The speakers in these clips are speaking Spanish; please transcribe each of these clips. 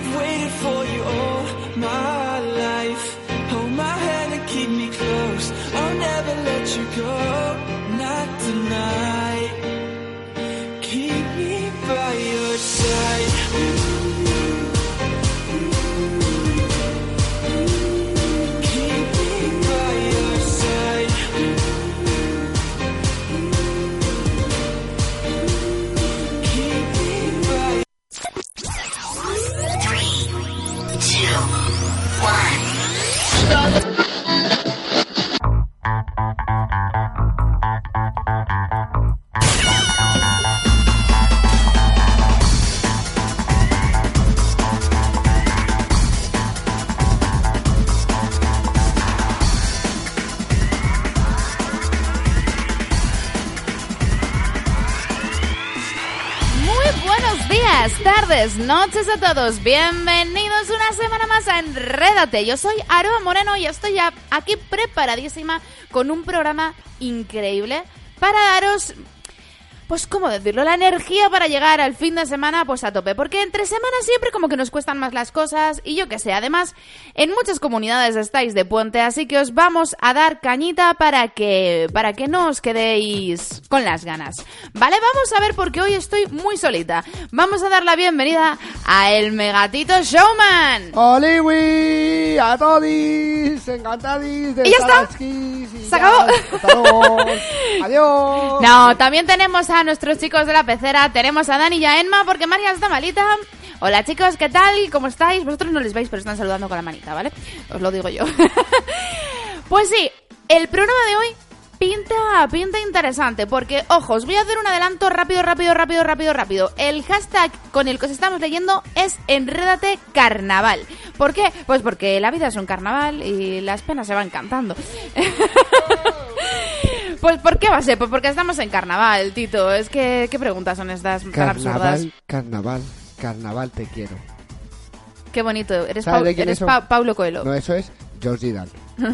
I've waited for you all my life. Hold my hand and keep me close. I'll never let you go. Noches a todos. Bienvenidos una semana más a Enrédate. Yo soy Aroa Moreno y estoy ya aquí preparadísima con un programa increíble para daros pues, ¿cómo decirlo? La energía para llegar al fin de semana, pues a tope. Porque entre semanas siempre como que nos cuestan más las cosas y yo que sé. Además, en muchas comunidades estáis de puente, así que os vamos a dar cañita para que, para que no os quedéis con las ganas. Vale, vamos a ver porque hoy estoy muy solita. Vamos a dar la bienvenida a el Megatito Showman. ¡Oliwi! ¡A todis! ¡Encantadis! De ¿Y ya está? aquí, ¿Se ya, acabó? Adiós. No, también tenemos a nuestros chicos de la pecera, tenemos a Dani y a Emma porque María está malita. Hola chicos, ¿qué tal? ¿Cómo estáis? Vosotros no les veis, pero están saludando con la manita, ¿vale? Os lo digo yo. pues sí, el programa de hoy pinta, pinta interesante porque, ojo, os voy a hacer un adelanto rápido, rápido, rápido, rápido, rápido. El hashtag con el que os estamos leyendo es Enrédate Carnaval. ¿Por qué? Pues porque la vida es un carnaval y las penas se van cantando. Pues ¿por qué va a ser? Pues porque estamos en carnaval, Tito. Es que, ¿qué preguntas son estas tan absurdas? Carnaval, carnaval, carnaval te quiero. Qué bonito. Eres, ¿Sabes Pau- de quién eres es? Pa- Paulo Coelho. No, eso es George Dan.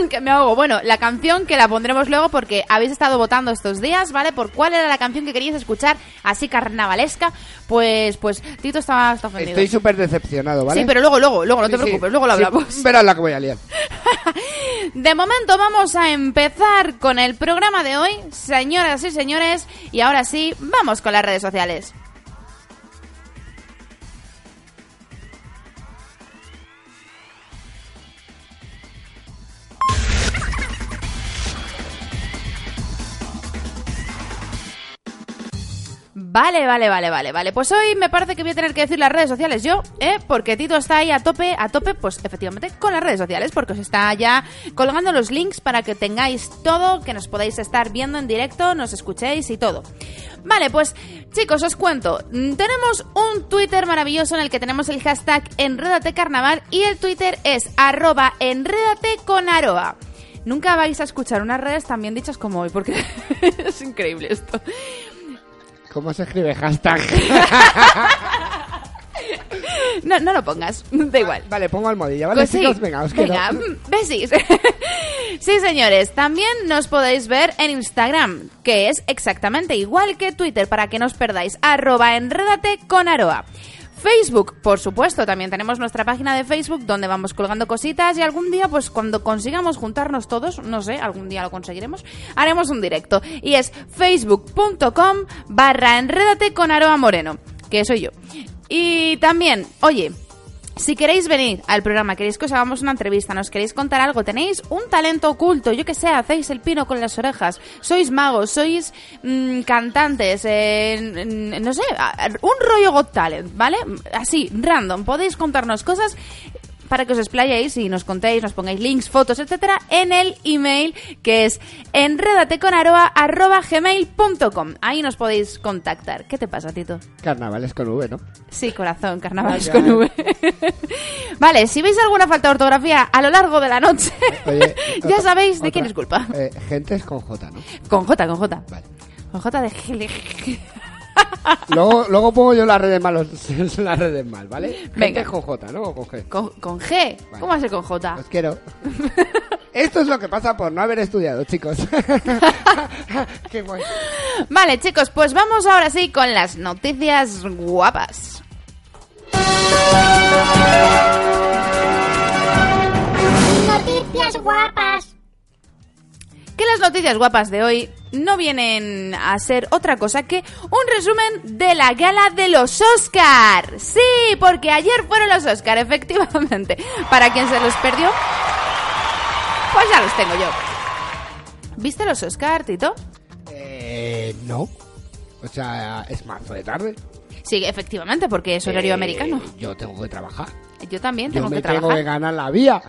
que me ahogo. Bueno, la canción que la pondremos luego porque habéis estado votando estos días, ¿vale? Por cuál era la canción que queríais escuchar así carnavalesca. Pues, pues Tito está, está ofendido. Estoy súper decepcionado, ¿vale? Sí, pero luego, luego, luego, no te Sí, sí. preocupes, luego lo Sí, hablamos. verás la que voy a liar. De momento vamos a empezar con el programa de hoy, señoras y señores, y ahora sí, vamos con las redes sociales. Vale, vale, vale, vale, vale. Pues hoy me parece que voy a tener que decir las redes sociales yo, ¿eh? Porque Tito está ahí a tope, a tope, pues efectivamente con las redes sociales, porque os está ya colgando los links para que tengáis todo, que nos podáis estar viendo en directo, nos escuchéis y todo. Vale, pues chicos, os cuento. Mm, Tenemos un Twitter maravilloso en el que tenemos el hashtag Enrédate Carnaval y el Twitter es arroba. Nunca vais a escuchar unas redes tan bien dichas como hoy, porque es increíble esto. ¿Cómo se escribe hashtag? No, no lo pongas, da igual. vale, pongo almohadilla, ¿vale? Pues sí. chicos, venga, os quiero. Venga, mm, besis. sí, señores, también nos podéis ver en Instagram, que es exactamente igual que Twitter, para que no os perdáis. Arroba enrédate con aroa. Facebook, por supuesto, también tenemos nuestra página de Facebook donde vamos colgando cositas y algún día, pues cuando consigamos juntarnos todos, no sé, algún día lo conseguiremos, haremos un directo. Y es facebook.com barra enrédate con Aroa Moreno, que soy yo. Y también, oye, si queréis venir al programa, queréis que os hagamos una entrevista, nos queréis contar algo, tenéis un talento oculto, yo que sé, hacéis el pino con las orejas, sois magos, sois mm, cantantes, eh, no sé, un rollo Got Talent, ¿vale? Así, random, podéis contarnos cosas para que os explayéis y nos contéis, nos pongáis links, fotos, etcétera, en el email que es enredateconaroa.gmail.com. Ahí nos podéis contactar. ¿Qué te pasa, Tito? Carnavales con V, ¿no? Sí, corazón, carnavales Vaya. con V. vale, si veis alguna falta de ortografía a lo largo de la noche, Oye, ya sabéis de otra- quién es culpa. Eh, gente es con J, ¿no? Con J, con J. Vale. Con J de. Luego, luego pongo yo las redes mal, los- las redes mal, ¿vale? Gente Venga. es con J, ¿no? O con G. Con, con G. ¿Cómo va a ser con J? Os quiero. Esto es lo que pasa por no haber estudiado, chicos. Qué guay. Vale, chicos, pues vamos ahora sí con las noticias guapas. Noticias guapas. Que las noticias guapas de hoy no vienen a ser otra cosa que un resumen de la gala de los Oscar. Sí, porque ayer fueron los Oscar, efectivamente. Para quien se los perdió, pues ya los tengo yo. ¿Viste los Oscar, Tito? Eh, no. O sea, es marzo de tarde. Sí, efectivamente, porque es horario Eh, americano. Yo tengo que trabajar. Yo también Yo tengo me que tengo que trabajar. ganar la vía.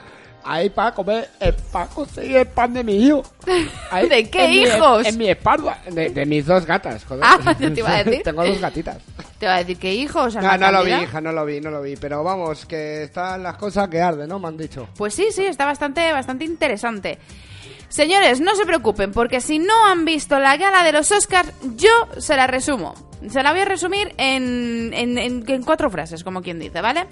Ahí para comer, el, para conseguir el pan de mi hijo. Ahí, ¿De qué en mi- hijos? en mi espalda. De, de mis dos gatas, joder. Ah, te iba a decir. tengo dos gatitas. Te va a decir que hijos. No, no lo vi, hija, no lo vi, no lo vi. Pero vamos, que están las cosas que arden, ¿no? Me han dicho. Pues sí, sí, está bastante, bastante interesante. Señores, no se preocupen, porque si no han visto la gala de los Oscars, yo se la resumo. Se la voy a resumir en, en, en- en cuatro frases, como quien dice, ¿vale?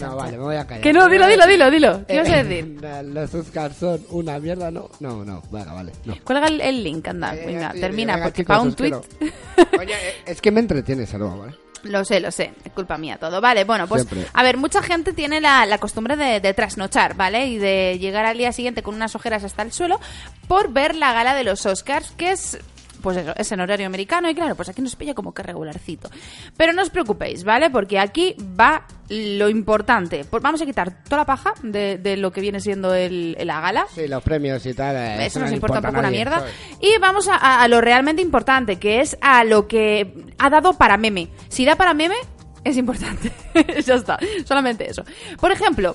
No, vale, me voy a callar. Que no, dilo, dilo, dilo, dilo. ¿Qué ibas a Eh, decir? Los Oscars son una mierda, ¿no? No, no, venga, vale. No. Cuelga el, el link, anda, Eh, venga, sí, termina, venga, porque chicos, para un tweet... Oye, eh, es que me entretienes, algo, ¿vale? Lo sé, lo sé, es culpa mía todo. Vale, bueno, pues Siempre. a ver, mucha gente tiene la, la costumbre de, de trasnochar, ¿vale? Y de llegar al día siguiente con unas ojeras hasta el suelo por ver la gala de los Oscars, que es... Pues eso, es en horario americano y claro, pues aquí nos pilla como que regularcito. Pero no os preocupéis, ¿vale? Porque aquí va lo importante. Pues vamos a quitar toda la paja de, de lo que viene siendo el, la gala. Sí, los premios y tal. eh, Eso no nos le importa un poco una mierda. Y vamos a, a- a lo realmente importante, que es a lo que ha dado para meme. Si da para meme, es importante. ya está, solamente eso. Por ejemplo,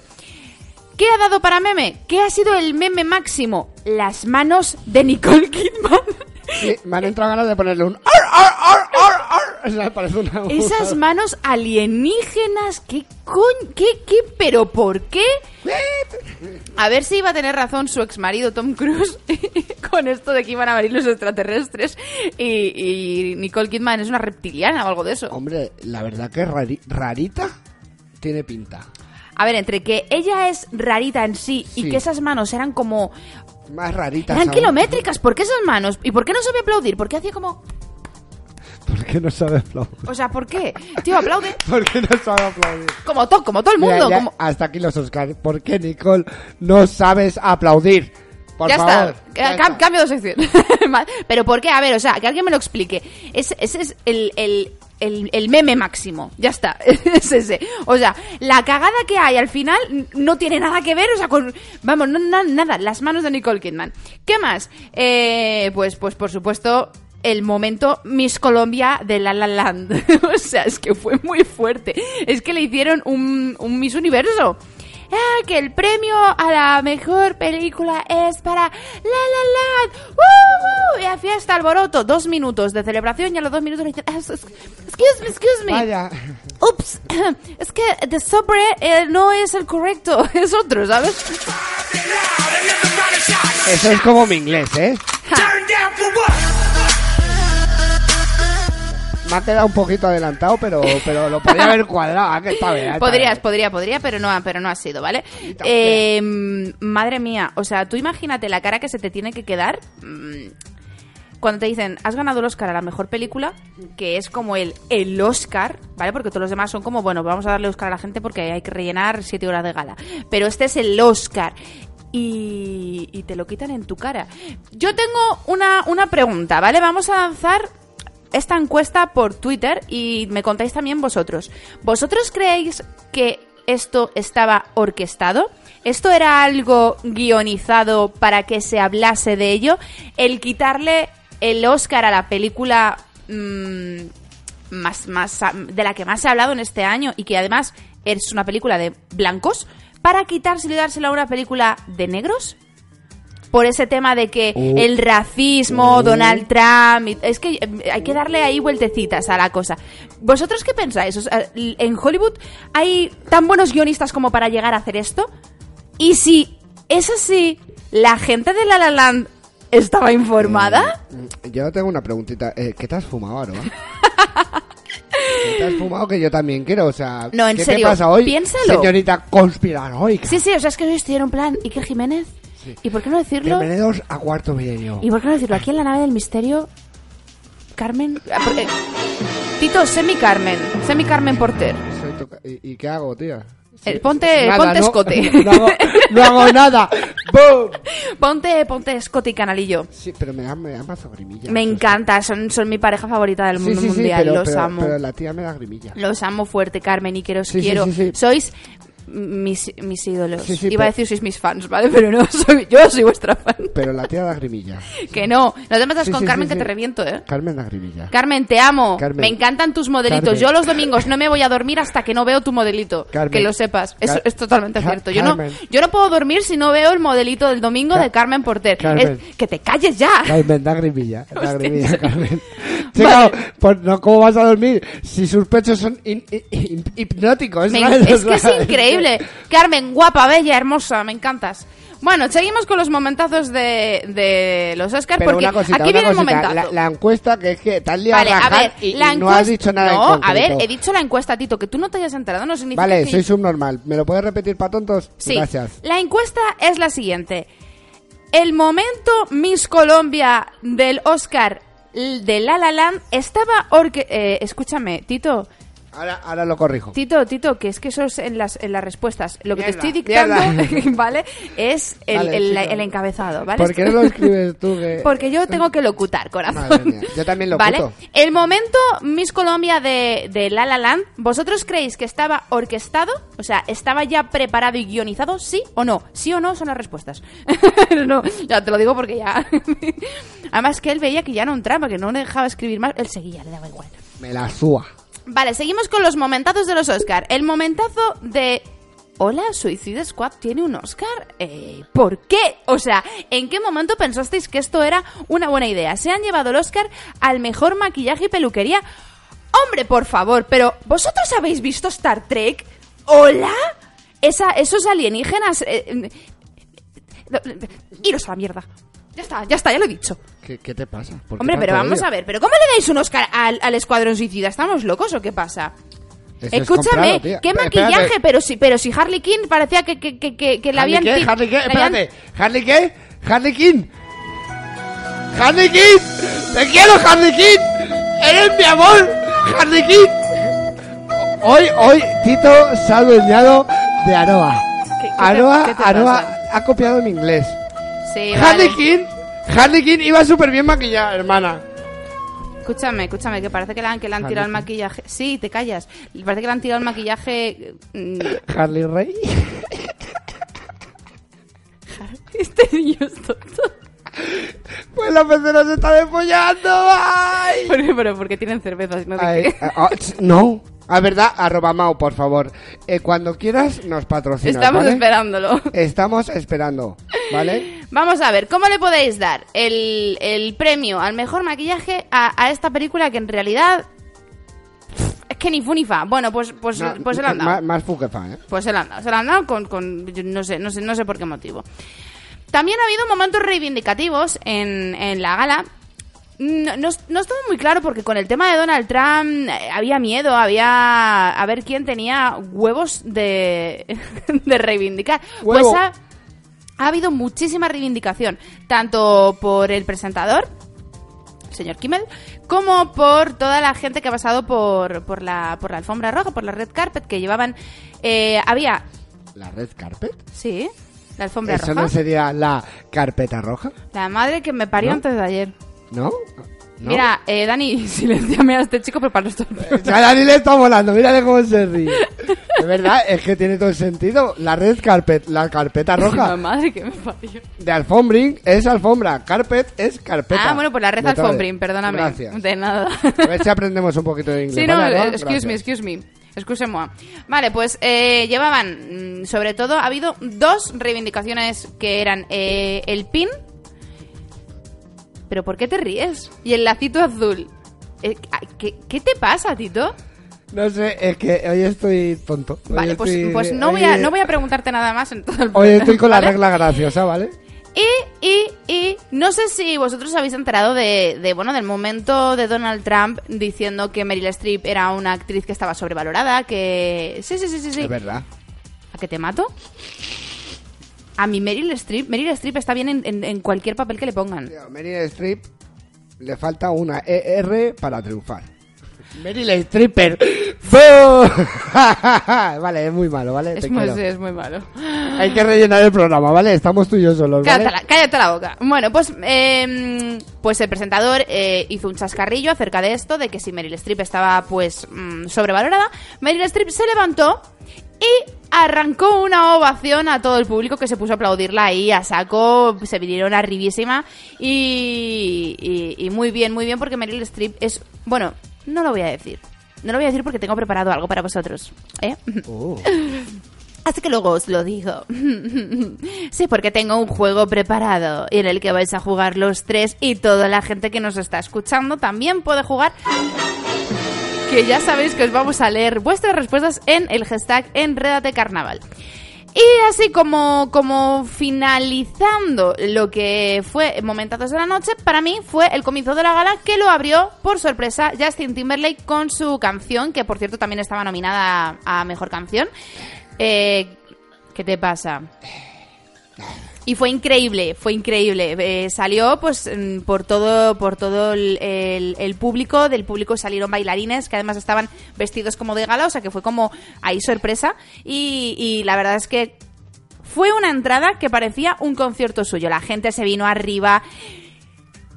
¿qué ha dado para meme? ¿Qué ha sido el meme máximo? Las manos de Nicole Kidman. Me han entrado ganas de ponerle un... ar, ar, ar, parece una... Esas manos alienígenas, ¿qué coño? ¿Qué, qué? ¿Pero por qué? A ver si iba a tener razón su ex marido Tom Cruise con esto de que iban a venir los extraterrestres y, y Nicole Kidman es una reptiliana o algo de eso. Hombre, la verdad que rari- rarita tiene pinta. A ver, entre que ella es rarita en sí, y que esas manos eran como... Más rarita. Eran kilométricas, ¿por qué esas manos? ¿Y por qué no sabe aplaudir? ¿Por qué hacía como... ¿Por qué no sabe aplaudir? O sea, ¿por qué? Tío, aplaude ¿Por qué no sabe aplaudir? como, to como todo el Mira, mundo. ya, como... Hasta aquí los Oscars. ¿Por qué, Nicole, no sabes aplaudir? Por ya favor. está, cambio de sección. Pero ¿por qué? A ver, o sea, que alguien me lo explique. Ese, ese es el, el, el, el meme máximo. Ya está, es ese. O sea, la cagada que hay al final no tiene nada que ver, o sea, con... Vamos, no, na- nada, las manos de Nicole Kidman. ¿Qué más? Eh, pues, pues, por supuesto... El momento Miss Colombia de La La Land. o sea, es que fue muy fuerte. Es que le hicieron un, un Miss Universo ah, que el premio a la mejor película es para La La Land. ¡Woo! Y hacía hasta alboroto. Dos minutos de celebración y a los dos minutos le dicen, "Ah, excuse me, excuse me. Vaya. Ups, es que de sobre eh, no es el correcto, es otro, ¿sabes? Eso es como mi inglés, ¿eh? Me ha quedado un poquito adelantado, pero, pero lo podría haber cuadrado. ¿a que está bien, está Podrías, podría, podría, pero no, ha- pero no ha sido, ¿vale? Eh, madre mía, o sea, tú imagínate la cara que se te tiene que quedar mm, cuando te dicen, has ganado el Oscar a la mejor película, que es como el, el Oscar, ¿vale? Porque todos los demás son como, bueno, vamos a darle Oscar a la gente porque hay que rellenar siete horas de gala. Pero este es el Oscar. Y, y te lo quitan en tu cara. Yo tengo una, una pregunta, ¿vale? Vamos a lanzar esta encuesta por Twitter y me contáis también vosotros. ¿Vosotros creéis que esto estaba orquestado? ¿Esto era algo guionizado para que se hablase de ello? El quitarle el Oscar a la película mm, más, más, de la que más se ha hablado en este año y que además es una película de blancos, para quitárselo y dárselo a una película de negros? Por ese tema de que Oh. el racismo, Oh. Donald Trump, y- es que eh, hay que darle ahí vueltecitas a la cosa. ¿Vosotros qué pensáis? O sea, ¿En Hollywood hay tan buenos guionistas como para llegar a hacer esto? Y si es así, ¿la gente de La La Land estaba informada? Mm, Yo tengo una preguntita. Eh, ¿Qué te has fumado, Aroa? ¿Qué te has fumado que yo también quiero? O sea, No, en ¿qué serio, te pasa hoy, piénsalo. señorita conspiranoica? Sí, sí, o sea, es que hoy estoy en un plan Iker Jiménez. ¿Y por qué no decirlo? Bienvenidos a Cuarto Milenio. ¿Y por qué no decirlo? Aquí en la nave del misterio, Carmen... ah, Tito, semi Carmen, semi Carmen Porter. ¿Y, y qué hago, tía? Eh, ponte- Nada, ponte ¿no? escote. no, hago, no hago nada. ¡Boom! Ponte, ponte Scott y Canalillo. Sí, pero me da, me da mazo grimilla. Me encanta, son, son mi pareja favorita del mundo sí, sí, mundial. pero, los pero- amo. pero la tía me da grimilla. Los amo fuerte, Carmen, y que os quiero. Sois mis, mis ídolos. Sí, sí, Iba pero- a decir sois mis fans, ¿vale? Pero no, soy, yo soy vuestra fan. Pero la tía da grimilla. Que no, no te metas Sí, con Carmen que te reviento, ¿eh? Carmen da grimilla. Carmen, te amo. Carmen. Me encantan tus modelitos. Carmen. Yo los domingos no me voy a dormir hasta que no veo tu modelito. Carmen. Que lo sepas. Eso Car- es totalmente cierto. Yo no, yo no puedo dormir si no veo el modelito del domingo Car- de Carmen Porter. Es- que te calles ya. Carmen, da grimilla. Da Hostia. grimilla, Carmen. Vale. pues no, ¿cómo vas a dormir si sus pechos son hin- hin- hin- hipnóticos? Me- ¿sabes? es que es increíble. Carmen, guapa, bella, hermosa, me encantas. Bueno, seguimos con los momentazos de, de los Oscars Pero porque una cosita, aquí una viene el momentazo. La, la encuesta que es que has liado Vale, a a ver, y, la y no has dicho nada en No, a concreto. ver, he dicho la encuesta, Tito, que tú no te hayas enterado, no significa Vale, que... soy subnormal. ¿Me lo puedes repetir para tontos? Sí, Gracias. la encuesta es la siguiente. El momento Miss Colombia del Oscar de La La Land estaba... orque- eh, escúchame, Tito, Ahora, ahora lo corrijo. Tito, Tito, que es que eso es en las, en las respuestas. Lo que Mierda, te estoy dictando, mierda. ¿vale? Es el, Vale, el- chico. el encabezado, ¿vale? ¿Por qué no lo escribes tú? Que... Porque yo tengo que locutar, corazón. Madre mía, yo también ¿Vale? locuto. El momento Miss Colombia de, de La La Land, ¿vosotros creéis que estaba orquestado? O sea, ¿estaba ya preparado y guionizado? ¿Sí o no? Sí o no son las respuestas. no, ya te lo digo porque ya... Además que él veía que ya no entraba, que no le dejaba escribir más. Él seguía, le daba igual. Me la súa. Vale, seguimos con los momentazos de los Oscar. El momentazo de... Hola, Suicide Squad tiene un Oscar. Eh, ¿Por qué? O sea, ¿en qué momento pensasteis que esto era una buena idea? Se han llevado el Oscar al mejor maquillaje y peluquería. Hombre, por favor, pero ¿vosotros habéis visto Star Trek? ¿Hola? Esa, esos alienígenas... eh, eh, iros a la mierda. Ya está, ya está, ya lo he dicho. ¿Qué, qué te pasa? ¿Por qué Hombre, pero tanto vamos odio? a ver, ¿pero cómo le dais un Oscar al, al Escuadrón Suicida? ¿Estamos locos o qué pasa? Eso es Escúchame, comprado, tía. qué maquillaje, pero si, pero si Harley Quinn parecía que, que, que, que, ¿Harley habían... qué? ti- ¿Harley qué? habían- Espérate. ¿Harley qué? ¿Harley Quinn? ¡Harley Quinn! ¡Te quiero, Harley Quinn! ¡Eres mi amor! ¡Harley Quinn! Hoy, hoy, Tito se ha adueñado de Aroa. ¿Qué- qué te- Aroa, qué te Aroa pasa? ha copiado mi inglés. Sí, Harley vale. Quinn iba súper bien maquillada, hermana. Escúchame, escúchame, que parece que le han, que le han tirado el maquillaje... Sí, te callas. Parece que le han tirado el maquillaje... mm, Harley Rey. Este niño es tonto. Pues la pecera se está despollando. ¡Ay! Pero, pero porque tienen cervezas, Ay, no, a verdad, arroba Mau, por favor. Eh, cuando quieras, nos patrocinas. Estamos ¿vale? esperándolo. Estamos esperando, ¿vale? Vamos a ver, ¿cómo le podéis dar el, el premio al mejor maquillaje a, a esta película que en realidad es que ni fu ni fa? Bueno, pues, pues, No, pues se la han dado. Más, más fu que fa, ¿eh? Pues se la han dado. Se la han dado con, con- no sé, no sé, no sé por qué motivo. También ha habido momentos reivindicativos en, en la gala. No, no, no estaba muy claro porque con el tema de Donald Trump eh, había miedo, había a ver quién tenía huevos de, de reivindicar. Huevo. Pues ha, ha habido muchísima reivindicación, tanto por el presentador, el señor Kimmel, como por toda la gente que ha pasado por, por, la, por la alfombra roja, por la red carpet, que llevaban... eh, había... ¿La red carpet? Sí, la alfombra ¿Eso roja. no sería la carpeta roja? La madre que me parió ¿No? antes de ayer. ¿No? ¿No? Mira, eh, Dani, silenciame a este chico, pero para esto. A Dani le está volando, mírale cómo se ríe. De verdad, es que tiene todo el sentido. La red carpet, la carpeta La roja madre que me parió. de alfombring es alfombra, carpet es carpeta. Ah, bueno, pues la red Me cabe. alfombrín, perdóname. Gracias. De nada. A ver si aprendemos un poquito de inglés. Sí, no, ¿vale, eh, excuse me, Gracias. excuse me. Excuse-moi. Vale, pues eh, llevaban, mm, sobre todo, ha habido dos reivindicaciones que eran eh, el pin. ¿Pero por qué te ríes? Y el lacito azul. Eh, ¿qué, ¿Qué te pasa, Tito? No sé, es que hoy estoy tonto. Hoy Vale, pues, estoy- pues no, hoy- voy a, no voy a preguntarte nada más en todo el Hoy estoy con ¿vale? la regla graciosa, ¿vale? Y, y, y no sé si vosotros habéis enterado de, de, bueno, del momento de Donald Trump diciendo que Meryl Streep era una actriz que estaba sobrevalorada, que... Sí, sí, sí, sí, sí. Es verdad. ¿A que te mato? A mi Meryl Streep, Meryl Streep está bien en, en- en cualquier papel que le pongan. Tío, Meryl Streep le falta una ER para triunfar. Meryl Streeper, ¡Boo! vale, es muy malo, ¿vale? Es Te muy, quiero. sí, es muy malo. Hay que rellenar el programa, ¿vale? Estamos tú y yo solos, ¿vale? Cállate la, cállate la boca. Bueno, pues, eh, pues el presentador eh, hizo un chascarrillo acerca de esto, de que si Meryl Streep estaba pues mm, sobrevalorada, Meryl Streep se levantó y arrancó una ovación a todo el público que se puso a aplaudirla ahí a saco, se vinieron arribísima y, y, y muy bien, muy bien porque Meryl Streep es, bueno, no lo voy a decir. No lo voy a decir porque tengo preparado algo para vosotros. ¿eh? Uh, Así que luego os lo digo. sí, porque tengo un juego preparado en el que vais a jugar los tres y toda la gente que nos está escuchando también puede jugar. Que ya sabéis que os vamos a leer vuestras respuestas en el hashtag Enredate Carnaval. Y así como, como finalizando lo que fue Momentazos de la Noche, para mí fue el comienzo de la gala que lo abrió por sorpresa Justin Timberlake con su canción, que por cierto también estaba nominada a Mejor Canción. Eh, ¿Qué te pasa? Y fue increíble, fue increíble. Eh, salió pues por todo, por todo el público, del público salieron bailarines que además estaban vestidos como de gala, o sea que fue como ahí sorpresa. Y, y la verdad es que fue una entrada que parecía un concierto suyo. La gente se vino arriba.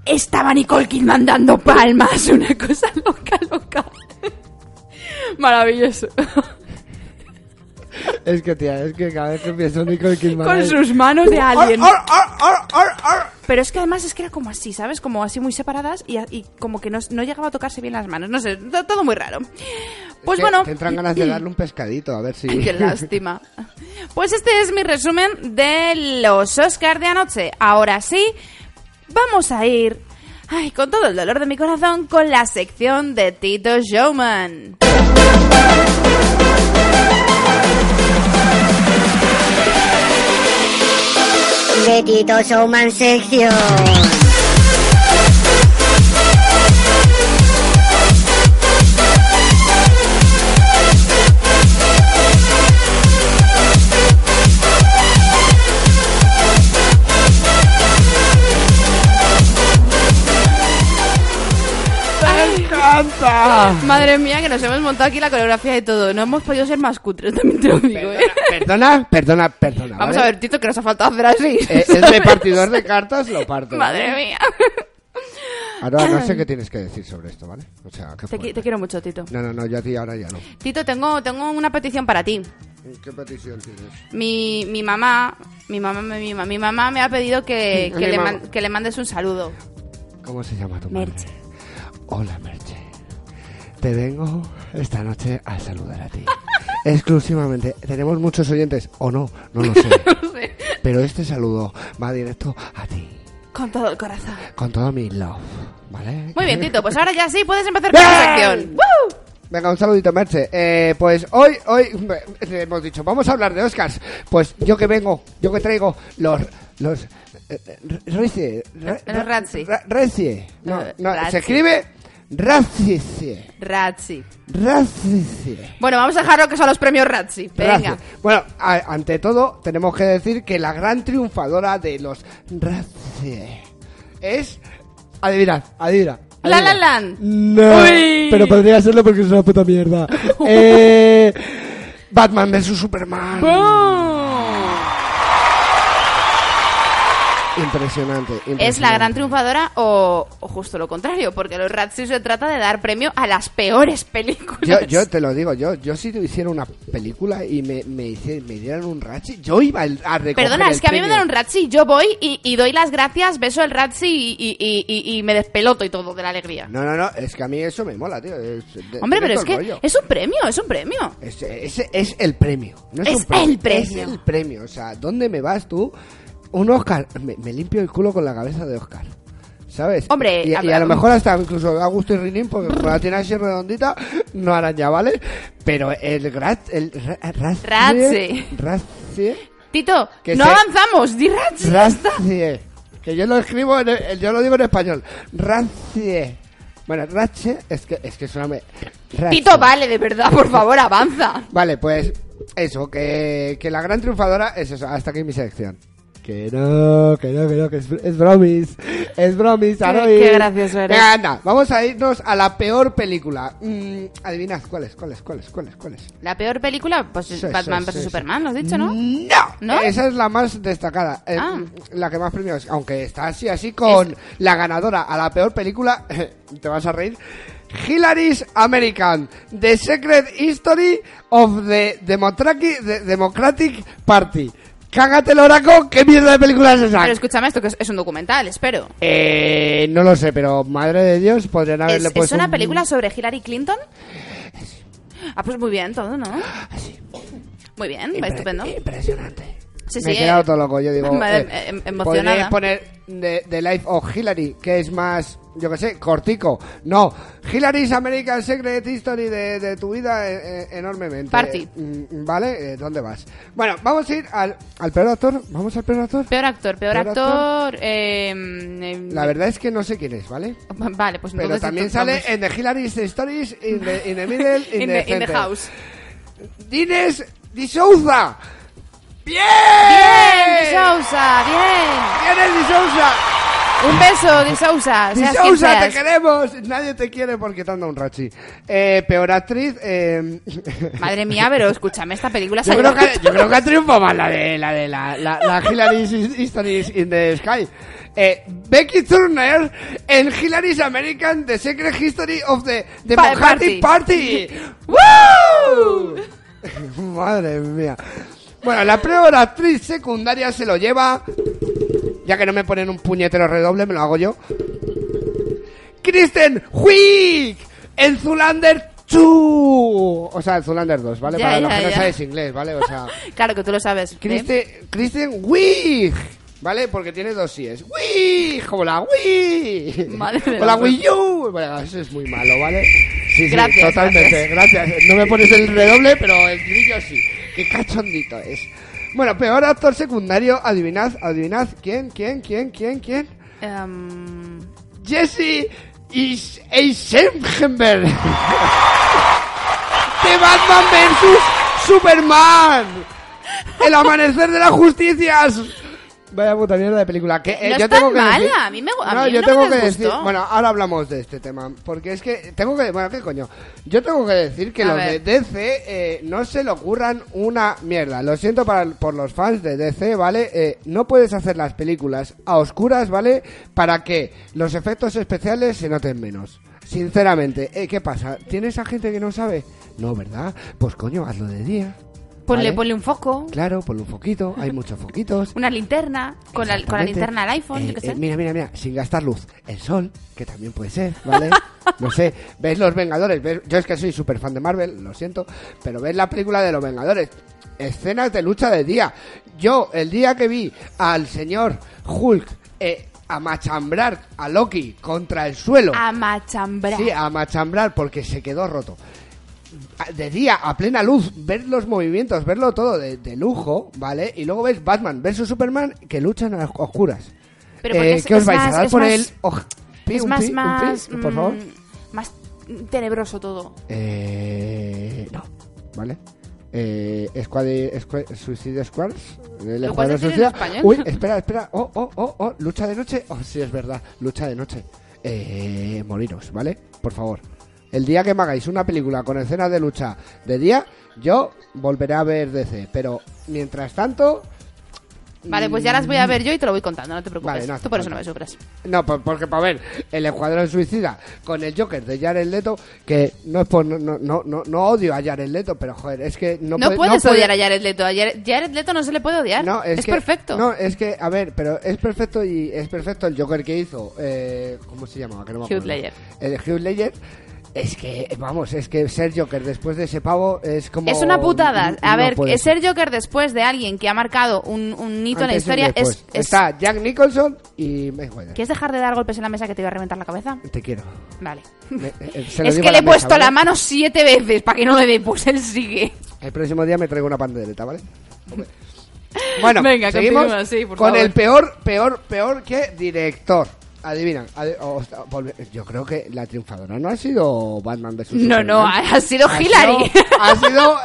Estaba Nicole Kidman dando palmas, una cosa loca, loca. Maravilloso. Es que, tía, es que cada vez que pienso en Nicole Kidman... Con sus manos de alien. ar, ar, ar, ar, ar. Pero es que además es que era como así, ¿sabes? Como así muy separadas y, y como que no, no llegaba a tocarse bien las manos. No sé, to- todo muy raro. Pues Que bueno. Te entran ganas de darle un pescadito, a ver si... Qué lástima. Pues este es mi resumen de los Oscars de anoche. Ahora sí, vamos a ir, ay, con todo el dolor de mi corazón, con la sección de Tito Showman. Betito Showman sección. Madre mía, que nos hemos montado aquí la coreografía y todo. No hemos podido ser más cutres, también te lo digo, ¿eh? Perdona, perdona, perdona. Vamos ¿vale? a ver, Tito, que nos ha faltado hacer así. Eh, el repartidor de cartas lo parto. Madre ¿vale? mía. Ahora no sé qué tienes que decir sobre esto, ¿vale? O sea, qué Te, qui- te quiero mucho, Tito. No, no, no, yo a ti ahora ya no. Tito, tengo, tengo una petición para ti. ¿Qué petición tienes? Mi, mi mamá, mi mamá, mi, mi, mamá me ha pedido que, le, man- que le mandes un saludo. ¿Cómo se llama tu madre? Merche. Hola, Merche. Te vengo esta noche a saludar a ti. Exclusivamente. ¿Tenemos muchos oyentes o no? No lo sé. Pero este saludo va directo a ti. Con todo el corazón. Con todo mi love. ¿Vale? Muy bien, Tito, pues ahora ya sí puedes empezar con la sección. ¡Woo! Venga, un saludito, Merche. Eh, pues hoy, hoy, hemos dicho, vamos a hablar de Oscars. Pues yo que vengo, yo que traigo los, los, eh, eh, Recie, Recie. No, no, se escribe Razzie. Razzi. Razzie. Bueno, vamos a dejarlo que son los premios Razzi. Venga. Razzie. Bueno, a- ante todo, tenemos que decir que la gran triunfadora de los Razzie es. Adivina, adivina. La. La Land. No, Uy. pero podría serlo porque es una puta mierda. eh, Batman vs Superman. ¡Bum! Impresionante, ¿Es la gran triunfadora o, o justo lo contrario? Porque los Razzie se trata de dar premio a las peores películas. Yo, yo te lo digo, yo, yo si hiciera una película y me, me, hice- me dieran un Ratchet, yo iba a recoger Perdona, el es que a mí me dan un Razzie, yo voy y, y doy las gracias, beso el Razzie y, y, y- y- y me despeloto y todo de la alegría. No, no, no, es que a mí eso me mola, tío. es- de- Hombre, pero es que rollo. es un premio, es un premio. Es- es el premio. No es, Es un premio, el premio. Es el premio. O sea, ¿dónde me vas tú? Un Oscar. Me, me limpio el culo con la cabeza de Oscar. ¿Sabes? Hombre, y, a y a lo mejor hasta incluso Augusto y Rinin, porque como la tiene así redondita, no harán ya, ¿vale? Pero el Grat. El ra- Razzie- Razzie. Tito, Que no se- avanzamos, di Razzie. Razzie. Que yo lo escribo, en el- yo lo digo en español. Razzie. Bueno, Ratche es que, es que suena... me- Razzie. Tito, vale, de verdad, por favor, avanza. Vale, pues eso, que, que la gran triunfadora es eso, hasta aquí mi selección. Que no, que no, que no, que es, es bromis. Es bromis, Aroy. qué gracioso eres. Venga, anda, vamos a irnos a la peor película. Mm, adivinad, ¿cuál es, cuál es, cuál es, cuál es, cuál es? La peor película, pues Sí, Batman sí, vs sí. Superman, lo has dicho, ¿no? No, ¿No? esa es la más destacada, eh, Ah. la que más premios, aunque está así así con la ganadora a la peor película, te vas a reír. Hillary's American, The Secret History of the Democratic Party. Cágate el oraco, ¿qué mierda de película es esa? Pero escúchame esto, que es, es un documental, espero. Eh, no lo sé, pero madre de Dios, podrían ¿Es, haberle es puesto una un- película sobre Hillary Clinton? Ah, pues muy bien, todo, ¿no? Muy bien, Impre- estupendo. Impresionante. Sí, Me sí, he quedado eh, todo loco, yo digo. me- eh, em- emocionada. Poner The, The Life of Hillary, que es más, yo que sé, cortico. No, Hillary's American Secret History de, de tu vida eh, eh, enormemente. Party. Mm, Vale, eh, ¿dónde vas? Bueno, vamos a ir al, al peor actor. ¿Vamos al peor actor? Peor actor, peor, Peor actor. eh, em, La verdad es que no sé quién es, ¿vale? Vale, pues Pero también sale vamos. en The Hillary's Stories in the, in the Middle, in, In the, the- in the house. Dines Di Souza. ¡Bien! Bien, Di Sousa, bien. ¿Quién es Di Souza? Un beso, Di Sousa. Di Seas quien Souza, te queremos. Nadie te quiere porque te han dado un rachi. Eh, peor actriz. Eh... Madre mía, pero escúchame, esta película yo, salió- creo que, yo creo que ha triunfado más la de la, de la, la, la Hillary's Histories in the Sky. Eh, Becky Turner en Hillary's American The Secret History of the Democratic Party. ¡Woo! Madre mía. Bueno, la peor actriz secundaria se lo lleva. Ya que no me ponen un puñetero redoble, me lo hago yo. Kristen Wiig en Zulander 2. O sea, en Zulander 2, ¿vale? Ya, Para los ya, que no sabes inglés, ¿vale? O sea, Claro que tú lo sabes. ¿eh? Kristen, Kristen Wiig. ¿Vale? Porque tiene dos síes. Wiig, como la Wii. Madre O la. Wii U. Bueno, eso es muy malo, ¿vale? Sí, sí, Gracias, totalmente. Gracias. No me pones el redoble, pero el grillo sí. Qué cachondito es. Bueno, peor actor secundario, adivinad, adivinad, ¿quién, quién, quién, quién, quién? Em, Jesse Is- Eisenberg. de Batman vs Superman. El amanecer de las justicias. Vaya puta mierda de película. Que, eh, No yo es tan tengo que mala, decir- a mí me a no, mí yo no tengo me que disgustó. decir. Bueno, ahora hablamos de este tema. Porque es que tengo que. Bueno, ¿qué coño? Yo tengo que decir que A los ver. de DC eh, no se le ocurran una mierda. Lo siento para, por los fans de DC, ¿vale? Eh, no puedes hacer las películas a oscuras, ¿vale? Para que los efectos especiales se noten menos. Sinceramente, eh, ¿qué pasa? ¿Tienes a gente que no sabe? No, ¿verdad? Pues coño, hazlo de día. Ponle, ¿vale? ponle un foco, Claro, ponle un foquito, hay muchos foquitos. una linterna, con la, con la linterna del iPhone, Eh, yo qué eh, mira, mira, mira, sin gastar luz. El sol, que también puede ser, ¿vale? no sé, ves Los Vengadores, ves- yo es que soy súper fan de Marvel, lo siento, pero ves la película de Los Vengadores, escenas de lucha de día. Yo, el día que vi al señor Hulk eh, a machambrar a Loki contra el suelo, A machambrar. sí, a machambrar porque se quedó roto. De día, a plena luz, ver los movimientos, verlo todo de, de lujo, ¿vale? Y luego ves Batman versus Superman que luchan a oscuras. Pero Eh, es- ¿Qué os vais más- a dar por más- pi, es un más, pi, un pi, más, por favor. mm, más tenebroso todo. Eh, no, ¿vale? Eh, Squad, Squad- Suicide Squads. El. Uy, espera, espera. Oh, oh, oh, oh. Lucha de noche. Oh, sí, es verdad. Lucha de noche. Eh, moriros, ¿vale? Por favor. El día que me hagáis una película con escenas de lucha de día, yo volveré a ver DC. Pero mientras tanto. Vale, pues ya las voy a ver yo y te lo voy contando, no te preocupes. Vale, no Tú por eso no me sufres. No, por- porque para ver, el Escuadrón Suicida con el Joker de Jared Leto, que no es por. No, no, no, no, odio a Jared Leto, pero joder, es que no, No, puede- puedes puede- odiar a Jared Leto. A Jared, Jared Leto no se le puede odiar. No, es, es que- perfecto. No, es que, a ver, pero es perfecto y es perfecto el Joker que hizo. Eh, ¿Cómo se llamaba? Que no me. Ledger. El Hugh Ledger. Es que, vamos, es que ser Joker después de ese pavo es como. Es una putada. A no ver, ser Joker después de alguien que ha marcado un, un hito en la historia es, es- Está Jack Nicholson y. ¿Quieres dejar de dar golpes en la mesa que te iba a reventar la cabeza? Te quiero. Vale. Me- eh, lo es que le he mesa, puesto ¿vale? la mano siete veces para que no le dé, pues él sigue. El próximo día me traigo una pandereta, ¿vale? Bueno, Venga, seguimos continúa, sí, por con favor. el peor, peor, peor que director. Adivinan. adi- o- o- volve- yo creo que la triunfadora no ha sido Batman vs No, no, Superman. ha, ha sido Hillary. sido- ha sido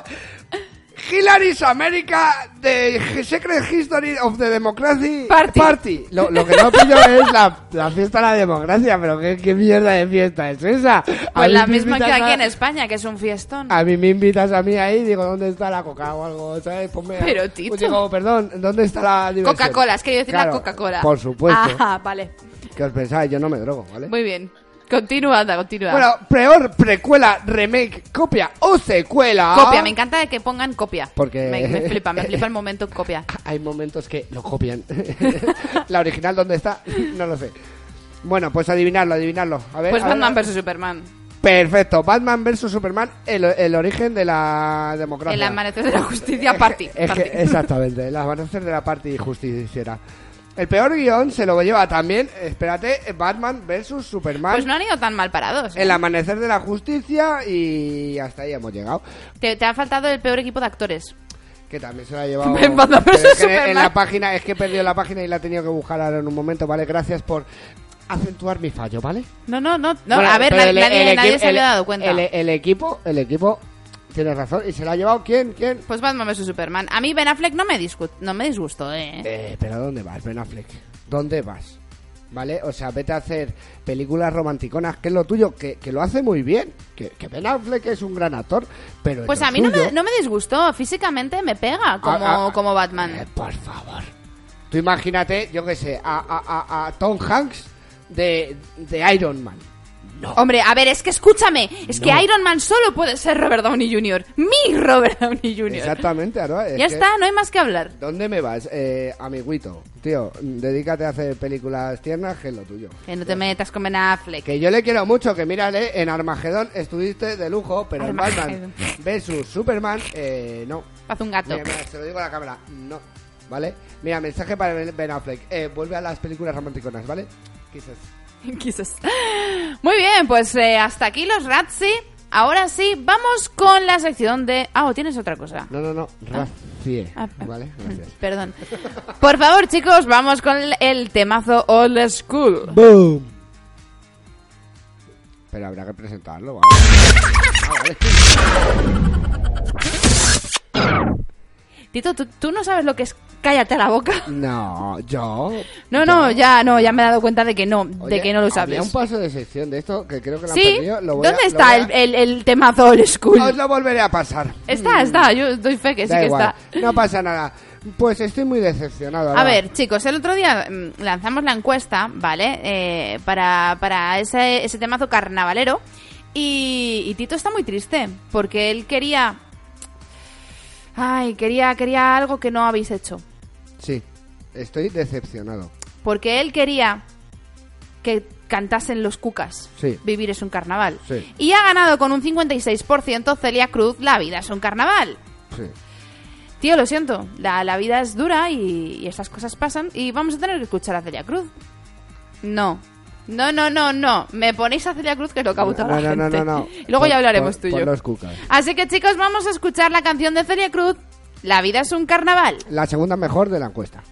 Hillary's America The Secret History of the Democracy Party. Lo, lo que no pillo es la, la fiesta de la democracia, pero ¿qué, qué mierda de fiesta es esa? A Pues la misma que aquí a- en España, que es un fiestón. A mí me invitas a mí ahí y digo, ¿dónde está la coca o algo? ¿sabes? Ponme a- Pero, Tito. Pues digo, perdón, ¿dónde está la? Coca-Cola, has querido decir la Claro, Coca-Cola. Por supuesto. Ah, vale. ¿Qué os pensáis? Yo no me drogo, ¿vale? Muy bien. Continúa, anda, continúa. Bueno, peor precuela, remake, copia o secuela. Copia, me encanta que pongan copia. Porque- Me, me flipa, me flipa el momento copia. Hay momentos que lo copian. la original, ¿dónde está? no lo sé. Bueno, pues adivinarlo, adivinarlo. A ver, Pues a Batman vs Superman. Perfecto, Batman vs Superman, el, el origen de la democracia. El amanecer de la justicia, party. Party. exactamente, el amanecer de la party justiciera. El peor guion se lo lleva también, espérate, Batman vs Superman. Pues no han ido tan mal parados. ¿eh? El amanecer de la justicia y hasta ahí hemos llegado. Te, te ha faltado el peor equipo de actores. Que también se lo ha llevado. Batman es que en Superman. la página, es que he perdido la página y la he tenido que buscar ahora en un momento, ¿vale? Gracias por acentuar mi fallo, ¿vale? No, no, no. no Bueno, a ver, nadie, el- nadie- el nadie equi- se había dado cuenta. El, el equipo, el equipo, tienes razón. ¿Y se lo ha llevado quién? ¿Quién? Pues Batman vs Superman. A mí Ben Affleck no me, discu- no me disgustó, ¿eh? Eh, pero ¿a dónde vas, Ben Affleck? ¿Dónde vas? ¿Vale? O sea, vete a hacer películas romanticonas, que es lo tuyo, que, que lo hace muy bien. Que, que Ben Affleck es un gran actor, pero. Pues a mí no me, suyo- no me disgustó. Físicamente me pega como, Ah, ah, como Batman. Eh, por favor. Tú imagínate, yo qué sé, a, a- a- a Tom Hanks de, de Iron Man. No. Hombre, a ver, es que escúchame. Es que No. Iron Man solo puede ser Robert Downey Jr. Mi Robert Downey Jr. Exactamente, Aroa, es Ya que- está, no hay más que hablar. ¿Dónde me vas, eh, amiguito? Tío, dedícate a hacer películas tiernas, que es lo tuyo. Que no te metas con Ben Affleck. Que yo le quiero mucho, que mírale, en Armagedón estuviste de lujo, pero en Armagedón. Batman versus Superman, eh, no. Haz un gato. Mira, mira, se lo digo a la cámara, no. ¿Vale? Mira, mensaje para Ben Ben Affleck. Eh, vuelve a las películas romanticonas, ¿vale? Quizás. Quizás. Muy bien, pues eh, hasta aquí los Ratsi. Ahora sí, vamos con la sección de... Ah, ¿o tienes otra cosa? No, no, no, Racie. Ah, ah. ¿Vale? Gracias. Perdón. Por favor, chicos, vamos con el, el temazo Old School. ¡Boom! Pero habrá que presentarlo, ¿vale? Ah, vale. Tito, ¿tú, tú no sabes lo que es cállate la boca? No, yo. No, yo- no, ya no, ya me he dado cuenta de que no, de que no lo sabes. un paso de sección de esto que creo que lo han ¿Sí? perdido. Lo voy a- ¿Dónde lo está voy a- el, el, el temazo Old School? Os lo volveré a pasar. Está, está, yo doy fe que sí Da que igual, está. no pasa nada. Pues estoy muy decepcionado. A ver, chicos, el otro día mm, lanzamos la encuesta, ¿vale? Eh, para, para ese, ese temazo carnavalero. Y, y Tito está muy triste, porque él quería... Ay, quería, quería algo que no habéis hecho. Estoy decepcionado. Porque él quería que cantasen los cucas. Sí. Vivir es un carnaval. Sí. Y ha ganado con un 56% Celia Cruz, La vida es un carnaval. Sí. Tío, lo siento, la, la vida es dura y, y estas cosas pasan y vamos a tener que escuchar a Celia Cruz. No. No, no, no, no. Me ponéis a Celia Cruz que es lo que ha votado No, la no, no, gente. no, no. Y luego Pon- ya hablaremos pon- tú y pon yo. los cucas. Así que chicos, vamos a escuchar la canción de Celia Cruz. La vida es un carnaval. La segunda mejor de la encuesta.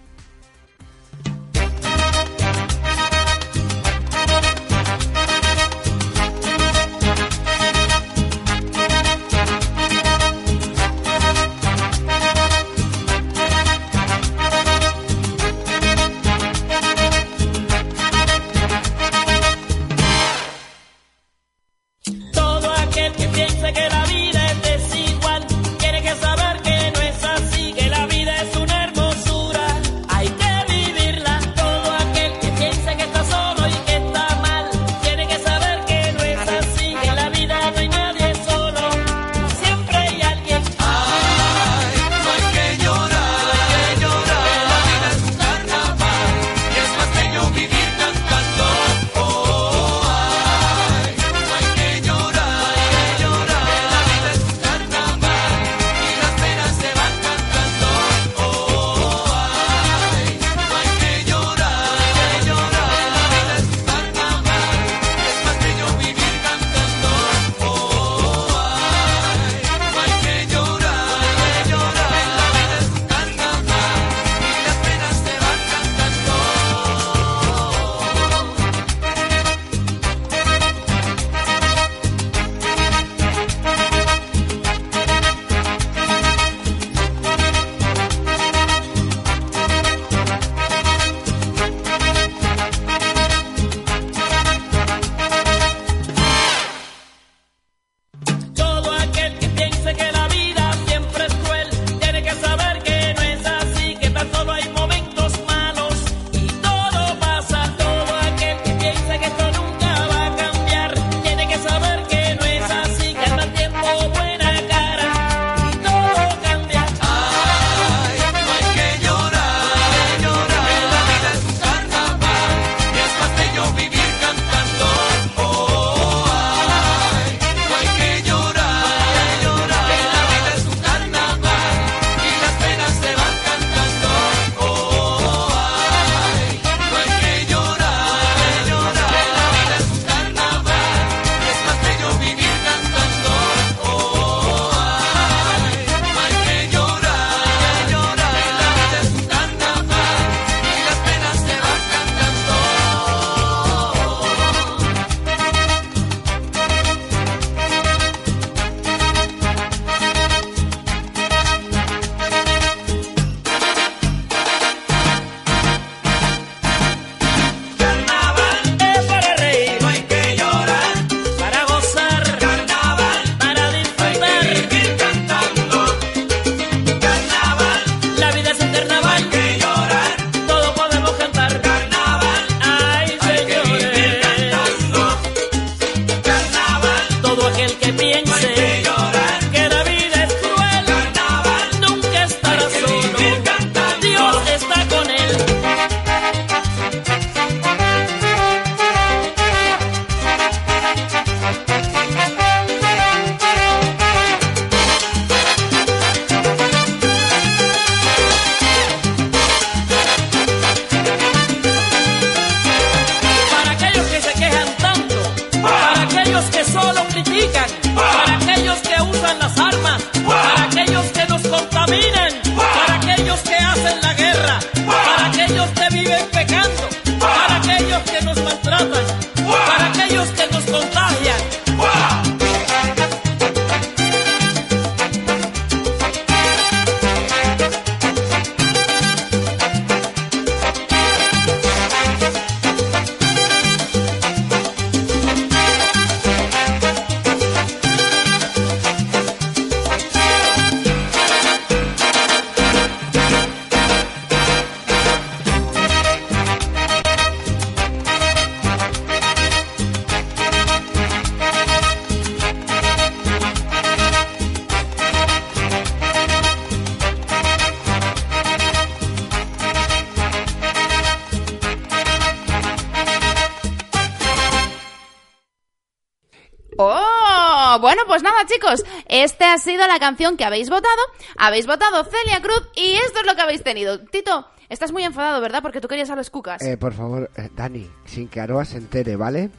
Bueno, pues nada, chicos. Esta ha sido la canción que habéis votado. Habéis votado Celia Cruz y esto es lo que habéis tenido. Tito, estás muy enfadado, ¿verdad? Porque tú querías a los cucas. Eh, por favor, eh, Dani, sin que Aroa se entere, ¿vale?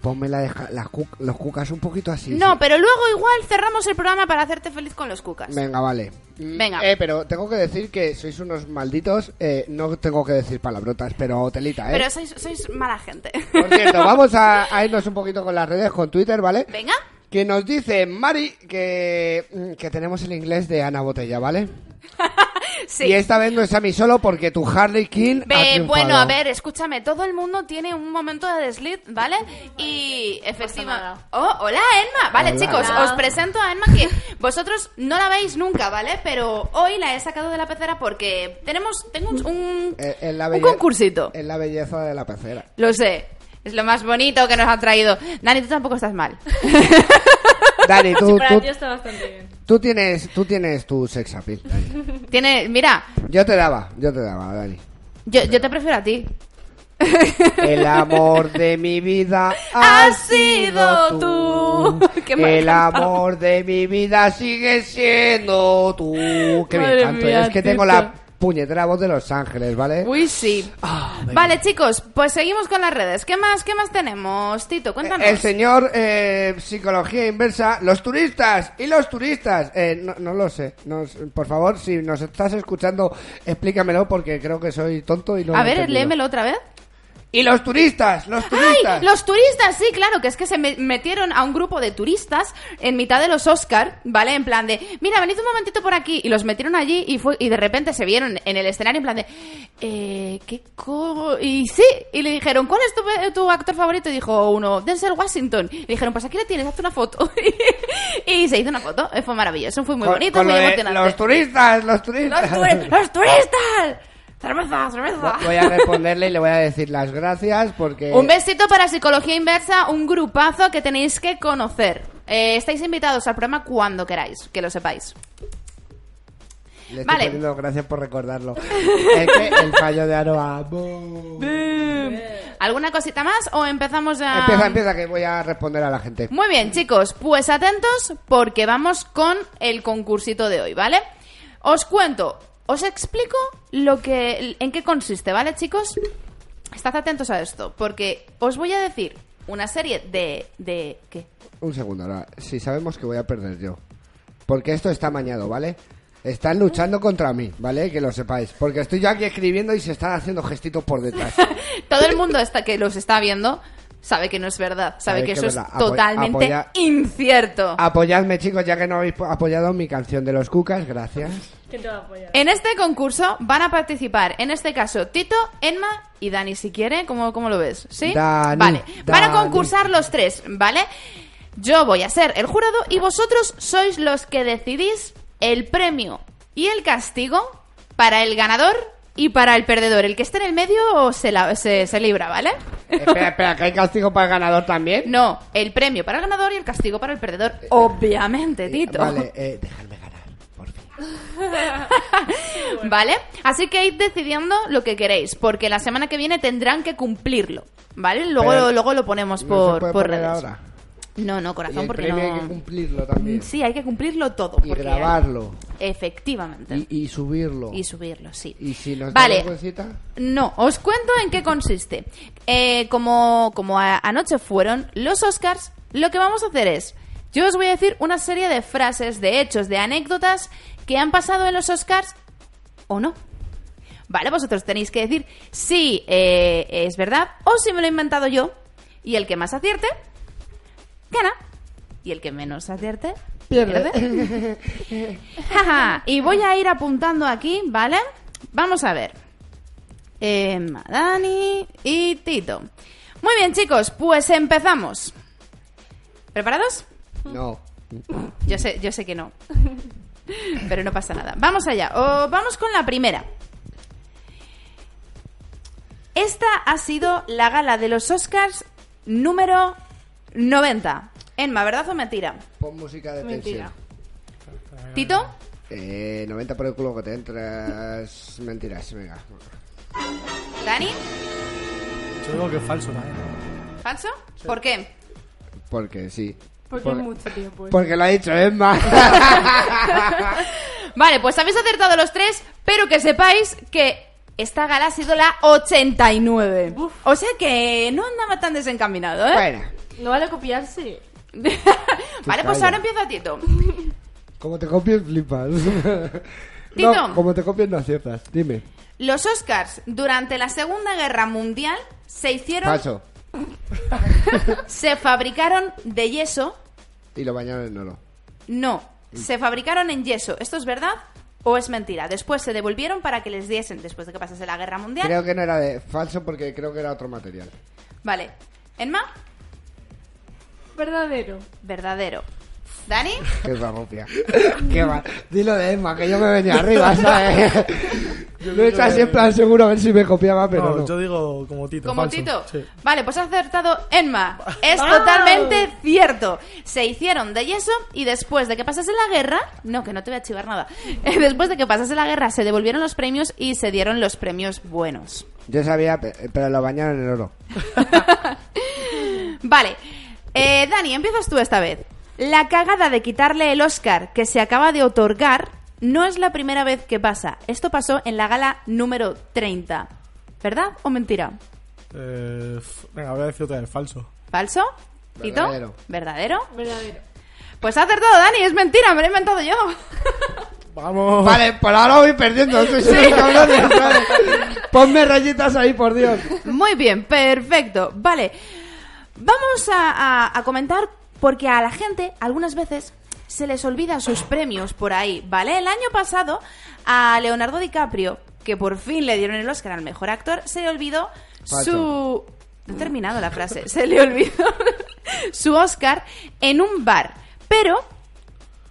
Ponme la cu- los cucas un poquito así. no, sí. pero luego igual cerramos el programa para hacerte feliz con los cucas. Venga, vale. Mm, Venga. Eh, pero tengo que decir que sois unos malditos. eh, no tengo que decir palabrotas, pero telita, ¿eh? Pero sois, sois mala gente. Por cierto, vamos a, a irnos un poquito con las redes, con Twitter, ¿vale? Venga. Que nos dice Mari que, mm, que tenemos el inglés de Ana Botella, ¿vale? Sí. Y esta vez no es a mí solo porque tu Harley King. ha bueno, a ver, escúchame, todo el mundo tiene un momento de desliz, ¿vale? Y efectivamente... Oh, hola, Emma. Vale, Hola. chicos, Hola. os presento a Emma que vosotros no la veis nunca, ¿vale? Pero hoy la he sacado de la pecera porque tenemos... Tengo un, un, Eh, en la un concursito. En la belleza de la pecera. Lo sé. Es lo más bonito que nos ha traído. Dani, tú tampoco estás mal. Dani, tú, Sí, tú, está bastante bien. tú tienes, tú tienes tu sex appeal, Dani. Tiene... Mira, Yo te daba, yo te daba, Dani. yo, yo te prefiero a ti. El amor de mi vida Has sido tú. Qué mal El amor de mi vida sigue siendo tú. Qué bien canto. mía, es que tengo la puñetera voz de Los Ángeles, ¿vale? Uy, sí. Ah, vale, chicos, pues seguimos con las redes. ¿Qué más, qué más tenemos, Tito? Cuéntanos. El señor eh, Psicología Inversa, los turistas y los turistas. Eh, no, no lo sé. Nos- por favor, si nos estás escuchando, explícamelo porque creo que soy tonto y no A ver, léemelo otra vez. Y los turistas, los turistas. ¡Ay! Los turistas, sí, claro, que es que se me- metieron a un grupo de turistas en mitad de los Oscar, ¿vale? En plan de, mira, venid un momentito por aquí. Y los metieron allí y fue y de repente se vieron en el escenario en plan de, eh, ¿qué co...? Y sí, y le dijeron, ¿cuál es tu, tu actor favorito? Y dijo uno, Denzel Washington. Y dijeron, pues aquí le tienes, hazte una foto. y se hizo una foto, fue maravilloso, fue muy Con- bonito, con muy emocionante. Los turistas, los ¡Los, turistas. turi- ¡Los turistas! ¡Cerveza, cerveza! Voy a responderle y le voy a decir las gracias porque... Un besito para Psicología Inversa, un grupazo que tenéis que conocer. Eh, estáis invitados al programa cuando queráis, que lo sepáis. Le estoy Vale. poniendo gracias por recordarlo. es que el fallo de Aroa... ¡bum! ¿Alguna cosita más o empezamos ya? Empieza, empieza, que voy a responder a la gente. Muy bien, chicos, pues atentos porque vamos con el concursito de hoy, ¿vale? Os cuento, os explico lo que en qué consiste, ¿vale, chicos? Estad atentos a esto, porque os voy a decir una serie de de ¿qué? Un segundo, Aroa. Si sabemos que voy a perder yo. Porque esto está mañado, ¿vale? Están luchando contra mí, ¿vale? Que lo sepáis. Porque estoy yo aquí escribiendo y se están haciendo gestitos por detrás. Todo el mundo está, que los está viendo sabe que no es verdad, sabe Sabe que que eso es. Apo- totalmente apoya- incierto. Apoyadme, chicos, ya que no habéis po- apoyado mi canción de los cucas. Gracias. ¿Quién te va a apoyar? En este concurso van a participar, en este caso, Tito, Enma y Dani, si quiere. ¿Cómo, cómo lo ves? ¿Sí? Dani, vale. Van a concursar los tres, ¿vale? Yo voy a ser el jurado y vosotros sois los que decidís el premio y el castigo para el ganador y para el perdedor. El que esté en el medio se, la- se, se libra, ¿vale? espera, espera, que hay castigo para el ganador también. No, el premio para el ganador y el castigo para el perdedor. Obviamente, Tito. Vale, eh, dejadme ganar, por fin. ¿Vale? Así que id decidiendo lo que queréis, porque la semana que viene tendrán que cumplirlo. ¿Vale? Luego, Pero- luego lo ponemos ¿No por, se puede por poner redes. ahora? No, no, Y corazón, el porque premio no. hay que cumplirlo también. Sí, hay que cumplirlo todo. Y porque- grabarlo. Efectivamente. Y, y subirlo. Y subirlo, sí. Y si nos Vale. No, os cuento en qué consiste. Eh, como como a- anoche fueron los Oscars, lo que vamos a hacer es, yo os voy a decir una serie de frases, de hechos, de anécdotas que han pasado en los Oscars o no. Vale, vosotros tenéis que decir si eh, es verdad o si me lo he inventado yo. Y el que más acierte, gana. Y el que menos acierte, Pierde. y voy a ir apuntando aquí, ¿vale? Vamos a ver. Emma, Dani y Tito. Muy bien, chicos, pues empezamos. ¿Preparados? No. Yo sé, yo sé que no. Pero no pasa nada. Vamos allá. O vamos con la primera. Esta ha sido la gala de los Oscars número 90. Enma, ¿verdad o mentira? Pon música de Mentira. tensión. ¿Tito? Eh, 90 por el culo que te entras. Mentiras, venga. ¿Dani? Yo digo que es falso también. ¿Falso? ¿Por qué? Porque sí. Porque Por- hay mucho tiempo. ¿eh? Porque lo ha dicho Emma. Vale, pues habéis acertado los tres, pero que sepáis que esta gala ha sido la 89. O sea que no andaba tan desencaminado, ¿eh? bueno, No vale copiarse. vale, pues ahora empieza Tito. como te copies, flipas. Tito. no, como te copies, no aciertas. Dime. Los Oscars durante la Segunda Guerra Mundial se hicieron... Falso. Se fabricaron de yeso. Y lo bañaron en oro. No, se fabricaron en yeso. ¿Esto es verdad o es mentira? Después se devolvieron para que les diesen, después de que pasase la Guerra Mundial. Creo que no era de falso porque creo que era otro material. Vale. ¿Enma? Verdadero. Verdadero. ¿Dani? Qué barropia. Qué va. Dilo de Emma, que yo me venía arriba, ¿sabes? Lo he hecho así en plan seguro a ver si me copiaba, pero no, no. yo digo como Tito. ¿Como falso. Tito? Sí. Vale, pues has acertado Enma. Es totalmente cierto. Se hicieron de yeso y después de que pasase la guerra... No, que no te voy a chivar nada. Después de que pasase la guerra se devolvieron los premios y se dieron los premios buenos. Yo sabía, pe- pero lo bañaron en oro. Vale. Eh, Dani, empiezas tú esta vez. La cagada de quitarle el Oscar que se acaba de otorgar no es la primera vez que pasa. Esto pasó en la gala número 30. ¿Verdad o mentira? Eh, venga, voy a decir otra vez falso. ¿Falso? ¿Tito? Verdadero. ¿Verdadero? Verdadero. Pues ha acertado Dani, es mentira, me lo he inventado yo. Vamos. Vale, por ahora voy perdiendo. Soy sí. cabrones, ¿sabes? Ponme rayitas ahí, por Dios. Muy bien, perfecto. Vale, vamos a, a- a comentar porque a la gente algunas veces se les olvidan sus premios por ahí, ¿vale? El año pasado a Leonardo DiCaprio, que por fin le dieron el Oscar al mejor actor, se le olvidó su... No he terminado la frase. Se le olvidó su Oscar en un bar. Pero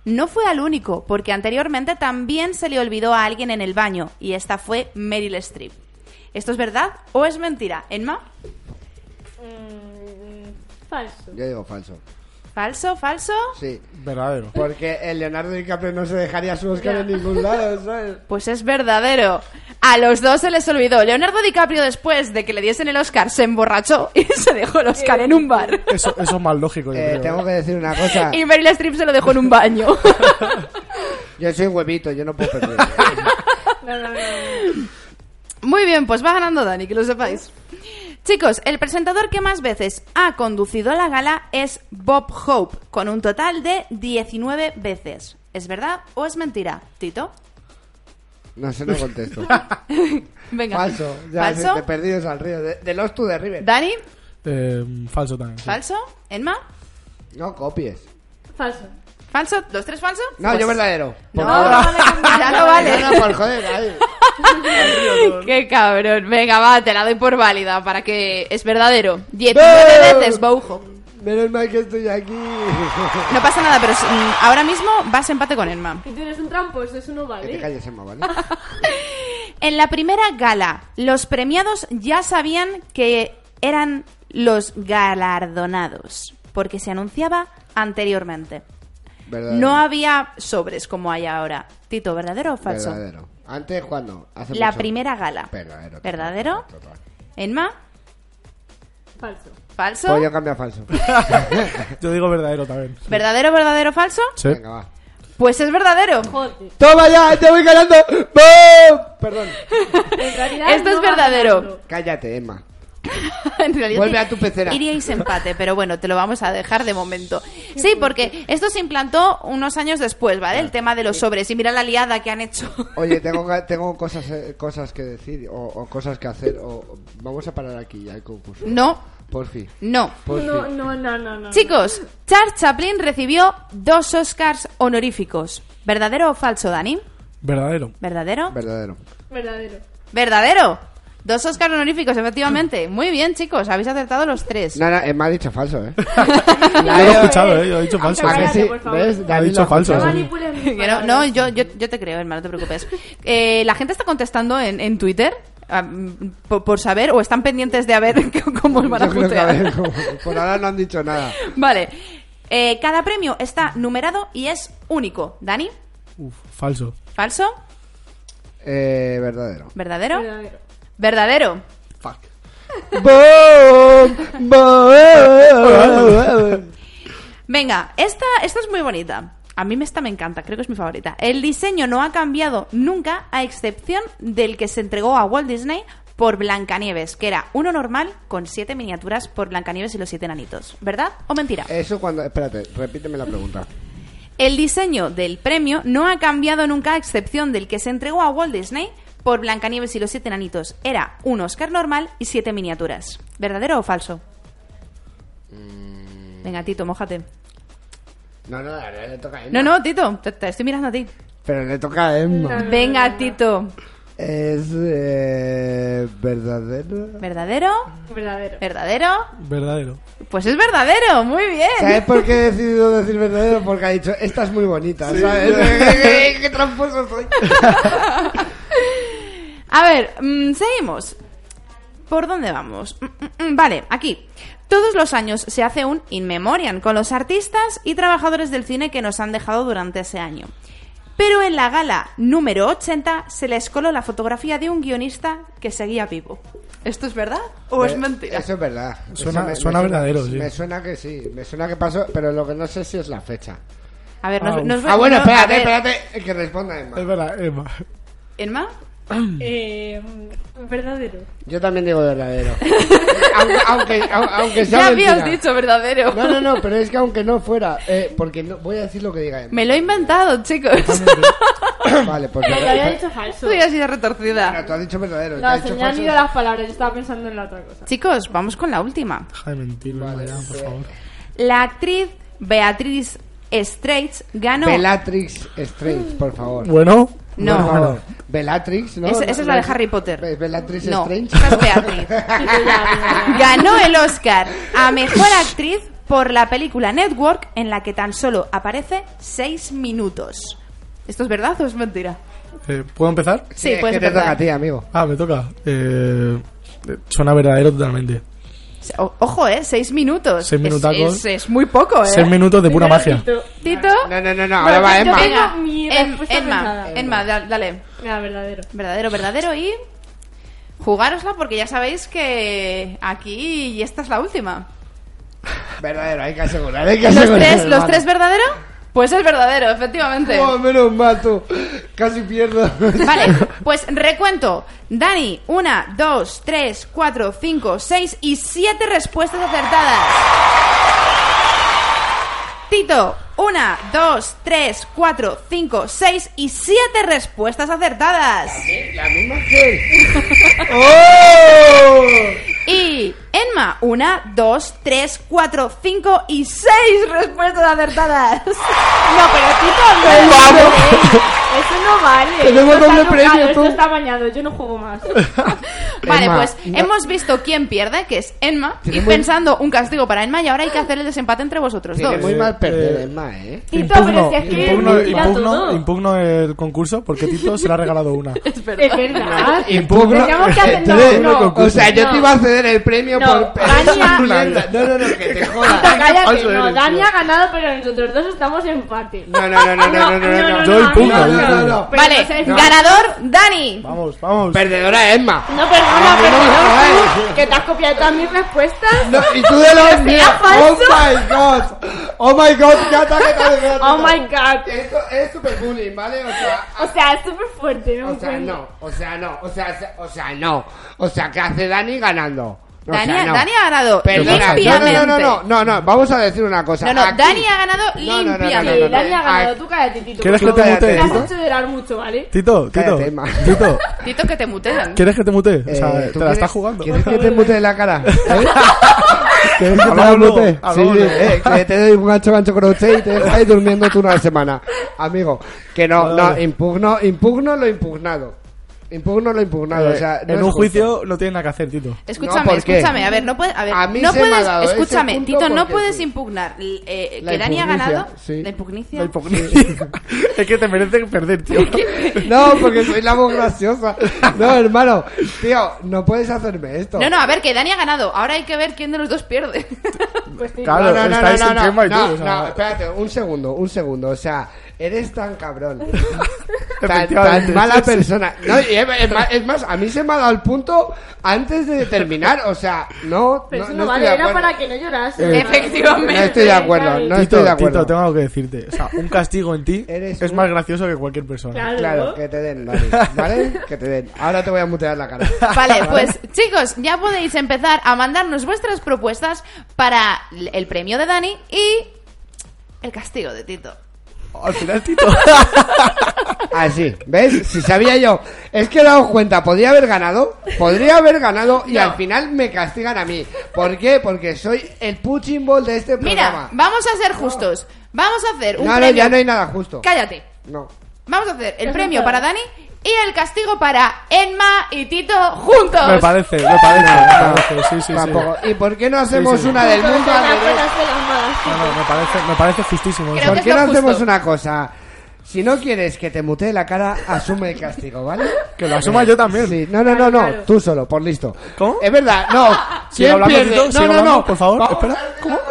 no fue al único, porque anteriormente también se le olvidó a alguien en el baño, y esta fue Meryl Streep. ¿Esto es verdad o es mentira? ¿Enma? Mm, falso. Yo digo falso. ¿Falso? ¿Falso? Sí. Verdadero. Porque el Leonardo DiCaprio no se dejaría su Oscar en ningún lado, ¿sabes? Pues es verdadero. A los dos se les olvidó. Leonardo DiCaprio, después de que le diesen el Oscar, se emborrachó y se dejó el Oscar en un bar. Eso, eso es más lógico, yo Eh, creo. tengo que decir una cosa. Y Meryl Streep se lo dejó en un baño. Yo soy huevito, yo no puedo perder. No, no, no, no. Muy bien, pues va ganando Dani, que lo sepáis. Chicos, el presentador que más veces ha conducido la gala es Bob Hope, con un total de 19 veces. ¿Es verdad o es mentira? Tito. No sé, no contesto. Venga. Falso. Ya, ¿Falso? de perdidos al río. De, de Lost to the River. ¿Dani? Eh, falso también. sí. ¿Falso? ¿Enma? No copies. Falso. ¿Falso? ¿Los tres falso? No, Pues- yo verdadero. No, ya no vale. No, no, por joder, ahí. Qué cabrón. Venga, va, te la doy por válida para que es verdadero. 19 ¡No! veces, Bojo. Menos mal que estoy aquí. No pasa nada, pero mm, ahora mismo vas empate con Enma. Y tú eres un tramposo, eso no Que te vale. calles, Emma, ¿vale? En la primera gala, los premiados ya sabían que eran los galardonados, porque se anunciaba anteriormente. Verdadero. No había sobres como hay ahora. Tito, ¿verdadero o falso? Verdadero. ¿Antes cuándo? Hace La mucho. primera gala. Verdadero. ¿Verdadero? total. ¿Enma? Falso. ¿Falso? Pues yo cambio a falso. Yo digo verdadero también. ¿Verdadero, verdadero, falso? Sí. Venga, va. Pues es verdadero. Joder. ¡Toma ya! ¡Te voy ganando! ¡Bum! Perdón. En realidad Esto es no verdadero. Cállate, Emma. en realidad Vuelve a tu pecera. Iríais empate, pero bueno, te lo vamos a dejar de momento. Sí, porque esto se implantó unos años después, ¿vale? El tema de los sobres. Y mira la liada que han hecho. Oye, tengo, tengo cosas, eh, cosas que decir o, o cosas que hacer. O, vamos a parar aquí ya el concurso. No, Por fin. no. Por No, fin. no, no, no, no. Chicos, Charles Chaplin recibió dos Oscars honoríficos. ¿Verdadero o falso, Dani? Verdadero. ¿Verdadero? Verdadero. Verdadero. ¿Verdadero? Dos Oscars honoríficos, efectivamente. Muy bien, chicos, habéis acertado los tres. No, no, eh, me ha dicho falso, ¿eh? Yo lo he escuchado, ¿eh? Yo he dicho falso. ¿A que Cállate, sí? por favor. ¿Ves? Ha dicho ha falso, No yo, yo, yo te creo, hermano, no te preocupes. Eh, la gente está contestando en, en Twitter ah, por, por saber o están pendientes de a ver cómo os van a putear. por ahora no han dicho nada. Vale. Eh, cada premio está numerado y es único. ¿Dani? Uf, falso. ¿Falso? Eh, verdadero. ¿Verdadero? Verdadero. ¿Verdadero? Fuck. Venga, esta, esta es muy bonita. A mí esta me encanta, creo que es mi favorita. El diseño no ha cambiado nunca, a excepción del que se entregó a Walt Disney por Blancanieves, que era uno normal con siete miniaturas por Blancanieves y los siete enanitos. ¿Verdad o mentira? Eso cuando... Espérate, repíteme la pregunta. El diseño del premio no ha cambiado nunca, a excepción del que se entregó a Walt Disney por Blancanieves y los siete enanitos. Era un Oscar normal y siete miniaturas. ¿Verdadero o falso? Venga, Tito, mójate. No, no, ahora le toca a Emma. No, no, Tito, te, te estoy mirando a ti. Pero le toca a Emma. Venga, Tito. Es eh, verdadero. ¿Verdadero? Verdadero. ¿Verdadero? Verdadero. Pues es verdadero, muy bien. ¿Sabes por qué he decidido decir verdadero? Porque ha dicho, esta es muy bonita, ¿sabes? ¿Qué, qué tramposo soy? A ver, mm, seguimos. ¿Por dónde vamos? Mm, mm, mm, Vale, aquí. Todos los años se hace un In Memoriam con los artistas y trabajadores del cine que nos han dejado durante ese año. Pero en la gala número 80 se les coló la fotografía de un guionista que seguía vivo. ¿Esto es verdad o es Eh, mentira? Eso es verdad. Suena- Eso suena verdadero, sí. Me suena que sí, me suena que pasó, pero lo que no sé si es la fecha. A ver, nos, Ah, nos- Ah, bueno, espérate, espérate, que responda Emma. Es verdad, Emma. ¿Enma? Eh, verdadero. Yo también digo verdadero. aunque, aunque, au- aunque sea Ya habías mentira. dicho verdadero. No, no, no, pero es que aunque no fuera, eh, porque no, voy a decir lo que diga Emma. Me lo he inventado, chicos. Vale, pues Te había verdadero. dicho falso. Soy así de retorcida. Tú has dicho verdadero. No, se me han ido las palabras. Yo estaba pensando en la otra cosa. Chicos, vamos con la última. Deja de mentir, ya, por favor. La actriz Beatriz Straits ganó. Bellatrix Strange, por favor. Bueno. No. Por favor. Bellatrix, ¿no? Esa- esa es la de Harry Potter. Be- Bellatrix no, Strange. esa es Beatriz. Ganó el Oscar a mejor actriz por la película Network, en la que tan solo aparece 6 minutos. ¿Esto es verdad o es mentira? Eh, ¿Puedo empezar? Sí, es pues que es te toca a ti, amigo. Ah, me toca. Eh, suena verdadero totalmente. O- ojo, ¿eh? 6 minutos. Seis Es- minutacos. Es, es muy poco, ¿eh? Seis minutos de pura magia. Tito. No, no, no, no, ahora va Emma. Em- Emma. Emma, da- dale. Verdadero. Verdadero, verdadero y... Jugárosla porque ya sabéis que aquí y esta es la última. Verdadero, hay que asegurar, hay que ¿Los asegurar. tres, los tres verdadero? Pues es verdadero, efectivamente. Oh, menos mal, tú. Casi pierdo. Vale, pues recuento. Dani, una, dos, tres, cuatro, cinco, seis y siete respuestas acertadas. Tito, una, dos, tres, cuatro, cinco, seis y siete respuestas acertadas. La misma que él. ¡Oh! Y Enma, una, dos, tres, cuatro, cinco y seis respuestas acertadas. No, pero Tito, no. ¡Vamos! Eso no vale. Tenemos Esto está doble tocado, premio, Esto tú. está bañado. Yo no juego más. Vale, Emma, pues no- hemos visto quién pierde, que es Enma, y Tiene pensando un castigo para Enma y ahora hay que hacer el desempate entre vosotros Tiene dos. muy mal perder, eh, Emma, ¿eh? Tito, pero Impugno, si es que impugno, impugno, todo. impugno el concurso porque Tito se le ha regalado una. Es verdad. Es verdad. Impugno. Que hacer... No, Entonces, no. O sea, yo No. te iba a ceder el premio No, por... Dania- No, no, no, que te jodas. Cállate. No, Dani ha ganado, pero nosotros dos estamos en empate. No, no, no, no, no, no, no, no. Yo no, impugno. no, pero Vale, no sé- ganador, Dani. Vamos, vamos. Perdedora Emma. No, perdona, No, no, perdona. no, que te has copiado todas mis respuestas. No, y tú de los míos. Oh my god. Oh my god, Cata, ¿qué tal? ¿Qué tal? Oh my god. Esto es super bullying, ¿vale? O sea, O sea, es súper fuerte, ¿no? o sea, no, o sea, no, o sea, se- o sea, no. O sea, ¿qué hace Dani ganando? O sea, Dani, no. Dani ha ganado Perdona, no, limpiamente. no, no, no, no, no, vamos a decir una cosa. No, no, Aquí- Dani ha ganado No, no, no, no, limpiamente. Dani ha ganado, Aquí- tú cállate, Tito. ¿Quieres que te mutee, Me has Tito? hecho llorar mucho, ¿vale? Tito, Tito. Tito, Tito, que te mutean. ¿quieres que te mutee? O sea, Eh, te ¿tú la quieres- estás jugando. ¿Quieres que te mute la cara? ¿Eh? ¿Quieres que te la Hablamos luego, mute? Sí, eh, que te doy un gancho gancho con usted y te dejáis durmiendo tú una semana. Amigo, que no, no, impugno, impugno lo impugnado. Impugno lo impugnado, Eh, o sea, no en un justo. juicio no tienes nada que hacer, Tito. Escúchame, escúchame, a ver, no puedes, a ver, A mí no se me ha puedes, dado ese escúchame, punto Tito, no puedes sí. impugnar eh, La que Dani ha impugnicia, ganado sí. la impugnicia. La hipocresía. es que te merece perder, tío. No, porque soy la voz graciosa. No, hermano, tío, no puedes hacerme esto. No, no, a ver, que Dani ha ganado. Ahora hay que ver quién de los dos pierde. Pues. Claro, no, no, no, estáis no, en no, Chema y tú, no, o sea. no, espérate, un segundo, un segundo, o sea, eres tan cabrón, tan, mala persona, no, y es, es más, es más, a mí se me ha dado el punto antes de terminar, o sea, no, Pero no, eso no vale, era para que no llorase. Eh, Efectivamente. No estoy de acuerdo, no Tito, estoy de acuerdo. Tito, tengo algo que decirte. O sea, un castigo en ti Eres es un- más gracioso que cualquier persona. Claro. Claro, que te den, Dani, ¿vale? Que te den. Ahora te voy a mutear la cara. Vale, pues chicos, ya podéis empezar a mandarnos vuestras propuestas para el premio de Dani y el castigo de Tito. Al final, Tito. Así, ¿ves? Si sabía yo. Es que he dado cuenta, podría haber ganado, podría haber ganado y No. al final me castigan a mí. ¿Por qué? Porque soy el punching ball de este Mira, programa. vamos a ser justos. Vamos a hacer un No, no, premio. ya no hay nada justo. Cállate. No. Vamos a hacer el premio para. Dani y el castigo para Emma y Tito juntos. me parece, me parece, me parece. Sí, sí, sí. Tampoco. ¿Y por qué no hacemos Sí, sí. una del mundo al revés? No, no, me parece, me parece justísimo. Creo eso. que ¿Por es qué lo no hacemos una cosa? Si no quieres que te mutee la cara, asume el castigo, ¿vale? Que lo asuma yo también. Sí, no, no, no, no, tú solo, por listo. ¿Cómo? Es verdad, no. ¿Quién hablando, pierde? Tito, No, sigue no, hablando, no. por favor. Vamos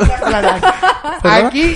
Espera, a-. Aquí,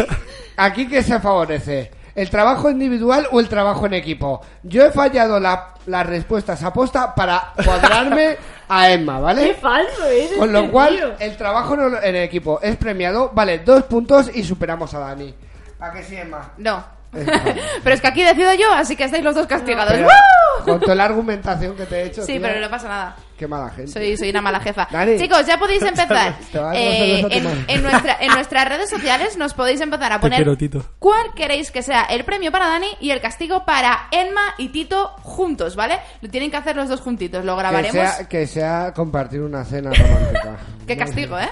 aquí que se favorece. ¿El trabajo individual o el trabajo en equipo? Yo he fallado la- las respuestas aposta para cuadrarme a Emma, Qué ¿vale? falso es Con lo cual, tío. el trabajo en en equipo es premiado, vale, dos puntos y superamos a Dani. ¿A que sí, Emma? No. pero es que aquí decido yo, así que estáis los dos castigados. Pero, ¡Woo! con toda la argumentación que te he hecho, Sí, pero no pasa nada. Qué mala gente. Soy, soy una mala jefa. Dani. Chicos, ya podéis empezar. Eh, en, madre. en nuestra, en nuestras redes sociales nos podéis empezar a poner quiero, cuál queréis que sea el premio para Dani y el castigo para Emma y Tito juntos, ¿vale? Lo tienen que hacer los dos juntitos, lo que grabaremos. sea, que sea compartir una cena romántica. Qué castigo, ¿eh?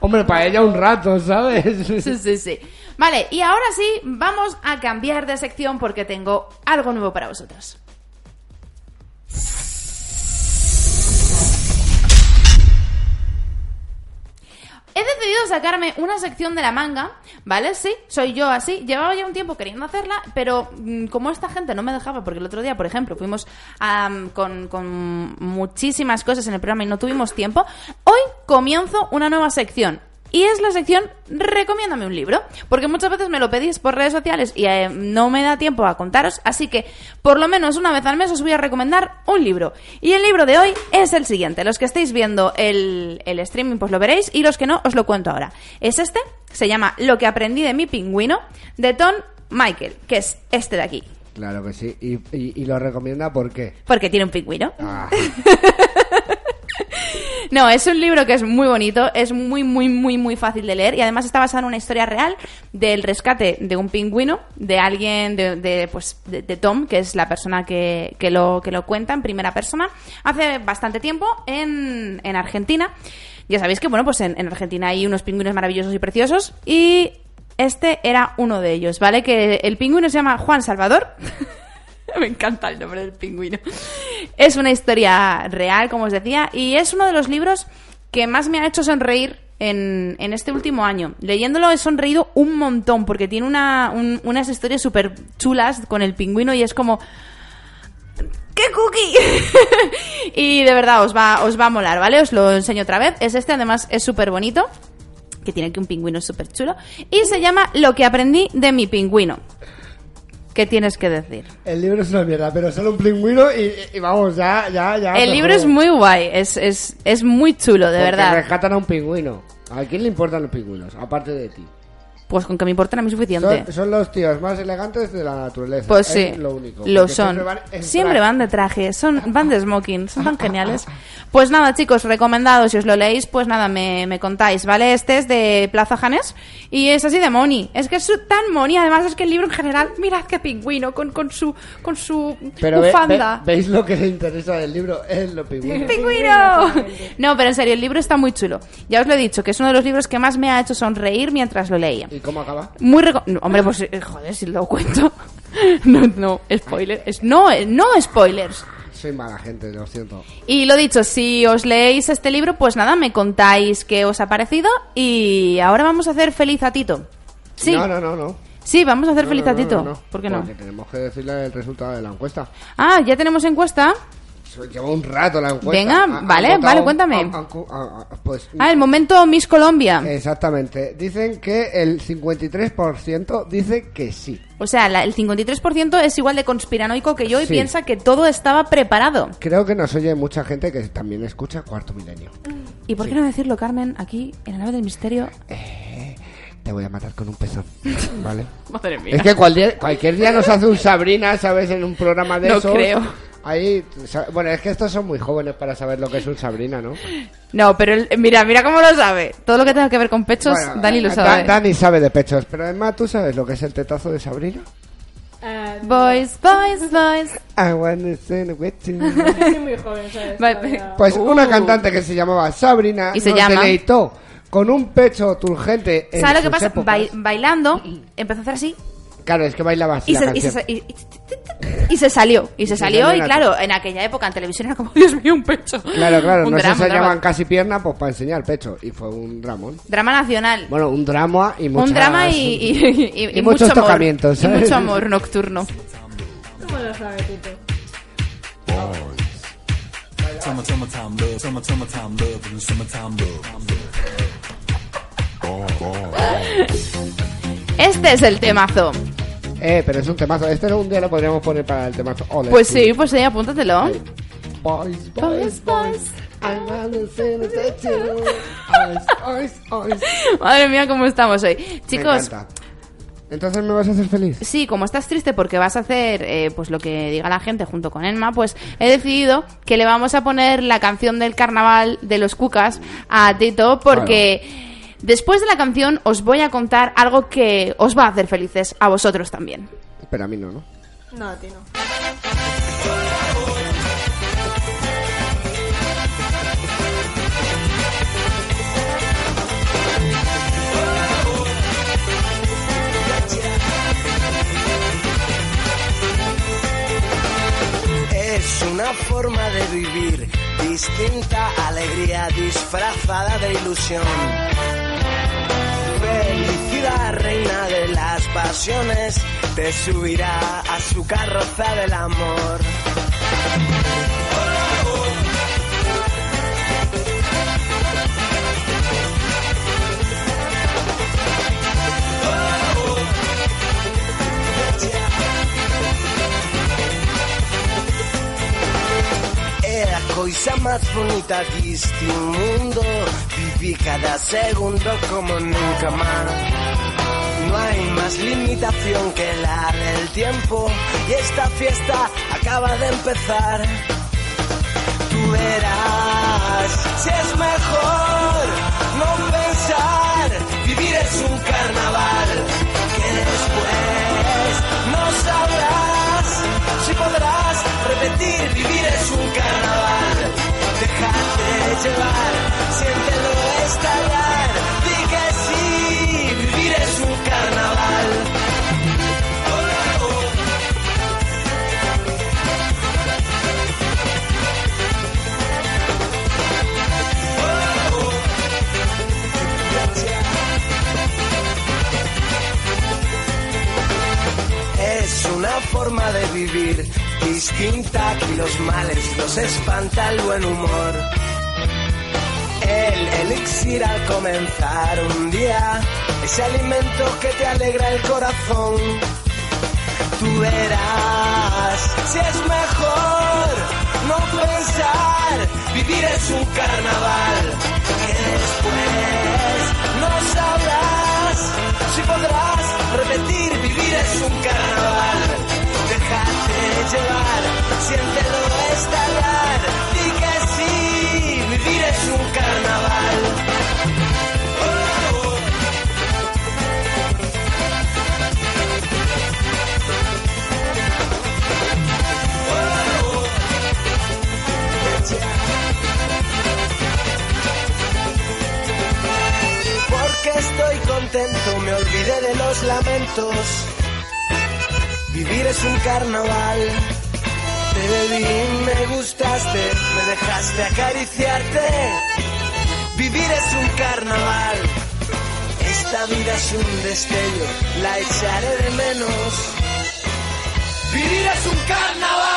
Hombre, para ella un rato, ¿sabes? Sí, sí, sí. Vale, y ahora sí, vamos a cambiar de sección porque tengo algo nuevo para vosotros. He decidido sacarme una sección de la manga, ¿vale? Sí, soy yo así. Llevaba ya un tiempo queriendo hacerla, pero mm, como esta gente no me dejaba, porque el otro día, por ejemplo, fuimos con, con muchísimas cosas en el programa y no tuvimos tiempo, hoy comienzo una nueva sección. Y es la sección Recomiéndame un libro. Porque muchas veces me lo pedís por redes sociales y eh, no me da tiempo a contaros. Así que, por lo menos una vez al mes, os voy a recomendar un libro. Y el libro de hoy es el siguiente. Los que estéis viendo el, el streaming, pues lo veréis. Y los que no, os lo cuento ahora. Es este. Se llama Lo que aprendí de mi pingüino. De Tom Michael. Que es este de aquí. Claro que sí. Y, y, y lo recomienda por qué. Porque tiene un pingüino. Ah, No, es un libro que es muy bonito, es muy, muy, muy, muy fácil de leer y además está basado en una historia real del rescate de un pingüino, de alguien, de, de, pues, de, Tom, que es la persona que, que, lo, que lo cuenta en primera persona, hace bastante tiempo en, en Argentina. Ya sabéis que, bueno, pues en, en Argentina hay unos pingüinos maravillosos y preciosos y este era uno de ellos, ¿vale? Que el pingüino se llama Juan Salvador. Me encanta el nombre del pingüino. Es una historia real, como os decía, y es uno de los libros que más me ha hecho sonreír en, en este último año. Leyéndolo he sonreído un montón, porque tiene una, un- unas historias súper chulas con el pingüino y es como... ¡Qué cookie! y de verdad, os va, os va a molar, ¿vale? Os lo enseño otra vez. Es este, además es súper bonito. Que tiene aquí un pingüino súper chulo. Y se llama Lo que aprendí de mi pingüino. ¿Qué tienes que decir? el libro es una mierda, pero solo un pingüino y, y vamos, ya, ya, ya. El libro es muy guay, es, es, es muy chulo, de Porque verdad. rescatan a un pingüino. ¿A quién le importan los pingüinos? Aparte de ti. Pues con que me importen a mí suficiente. Son, son los tíos más elegantes de la naturaleza. Pues es sí, lo único. lo son. Siempre van, Siempre van de traje, son, van de smoking, son tan geniales. Pues nada, chicos, recomendado, si os lo leéis, pues nada, me, me contáis, ¿vale? Este es de Plaza Janés y es así de moni. Es que es tan moni, además es que el libro en general, mirad qué pingüino, con, con su, con su Pero ve- bufanda. ve- ¿veis lo que le interesa del libro? Es lo pingüino. ¡Pingüino! No, pero en serio, el libro está muy chulo. Ya os lo he dicho, que es uno de los libros que más me ha hecho sonreír mientras lo leía. ¿Y cómo acaba? Muy reco- no, hombre, pues eh, joder, si lo cuento. No, no, spoiler. Es, no, no spoilers. Soy mala gente, lo siento. Y lo dicho, si os leéis este libro, pues nada, me contáis qué os ha parecido. Y ahora vamos a hacer feliz a Tito. Sí, No, no, no, no. sí, vamos a hacer No, feliz a Tito. ¿Por qué no? Porque tenemos que decirle el resultado de la encuesta. Ah, ya tenemos encuesta. Lleva un rato la encuesta. Venga, vale, votado- vale, cuéntame. han- han- han- pues Ah, el momento Miss Colombia. Exactamente. Dicen que el 53% dice que sí. O sea, la- el 53% es igual de conspiranoico que yo y Sí. piensa que todo estaba preparado. Creo que nos oye mucha gente que también escucha Cuarto Milenio. ¿Y por qué no decirlo, Carmen, aquí en la nave del misterio? Te voy a matar con un pezón. ¿Vale? Madre mía. Es que cualquier, cualquier día nos hace un Sabrina, ¿sabes? En un programa de No esos. creo. Ahí, bueno, es que estos son muy jóvenes para saber lo que es un Sabrina, ¿no? No, pero el- mira, mira cómo lo sabe. Todo lo que tenga que ver con pechos, Bueno, Dani lo Da- sabe. Dani sabe de pechos, pero además tú sabes lo que es el tetazo de Sabrina. Eh, Boys, boys, boys. I wanna sing with you. soy muy joven, ¿sabes? Pues Uh. una cantante que se llamaba Sabrina Y se nos llama- deleitó con un pecho turgente en ¿Sabes lo que pasa? Bai- bailando, empezó a hacer así Claro, es que bailaba así y la se, y, se, y- y- y se salió. Y se salió, y claro, en aquella época en televisión era como, Dios mío, un pecho. Claro, claro, Un no drama, se llaman casi pierna, pues para enseñar pecho. Y fue un dramón. Drama nacional. Bueno, un drama y muchas... un drama y, y, y- y y muchos mucho amor. tocamientos, Y mucho amor nocturno. ¿Cómo lo sabe, Tito? Este es el temazo. Eh, pero es un temazo. Este un día lo podríamos poner para el temazo. Ole, Pues sí, pues sí, apúntatelo. Boys, Boys, boys. Boys, boys. Madre mía, cómo estamos hoy. Me Chicos, encanta. Entonces me vas a hacer feliz. Sí, como estás triste porque vas a hacer eh, pues lo que diga la gente junto con Emma, pues he decidido que le vamos a poner la canción del carnaval de los cucas a Tito porque después de la canción os voy a contar algo que os va a hacer felices a vosotros también. Pero a mí no, ¿no? No, a ti no. Es una forma de vivir distinta, alegría disfrazada de ilusión. Felicidad, reina de las pasiones, te subirá a su carroza del amor. É a coisa máis bonita deste mundo Viví cada segundo como nunca más No hay más limitación que la del tiempo. Y esta fiesta acaba de empezar. Tú verás si es mejor no pensar. Vivir es un carnaval Que después no sabrás. Si podrás repetir Vivir es un carnaval. Déjate llevar, siéntelo estallar. Di que vivir distinta y los males nos espanta el buen humor. El elixir al comenzar un día, ese alimento que te alegra el corazón. Tú verás si es mejor no pensar, vivir es un carnaval que después no sabrás si podrás repetir, vivir es un carnaval déjate llevar, siéntelo estallar, di que sí, vivir es un carnaval. Porque Estoy contento, me olvidé de los lamentos Vivir es un carnaval. Te vi, me gustaste, me dejaste acariciarte. Vivir es un carnaval. Esta vida es un destello, la echaré de menos. Vivir es un carnaval.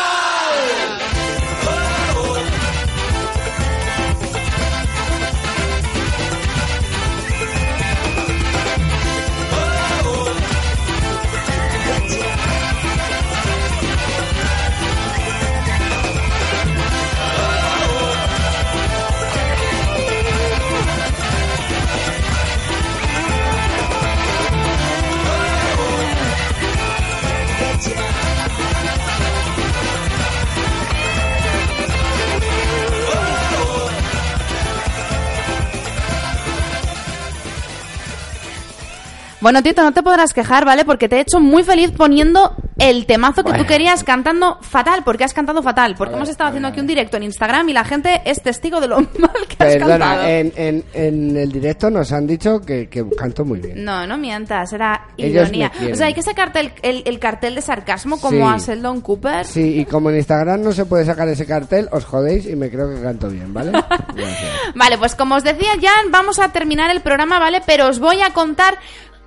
Bueno, Tito, no te podrás quejar, ¿vale? Porque te he hecho muy feliz poniendo el temazo que tú querías cantando fatal, porque has cantado fatal. Porque hemos estado haciendo aquí un directo en Instagram y la gente es testigo de lo mal que has cantado. en, en, en el directo nos han dicho que, que canto muy bien. No, no mientas, era ironía. O sea, hay que sacarte el, el- el cartel de sarcasmo como Sí. a Sheldon Cooper. Sí, y como en Instagram no se puede sacar ese cartel, os jodéis y me creo que canto bien, ¿vale? Vale, pues como os decía, ya vamos a terminar el programa, ¿vale? Pero os voy a contar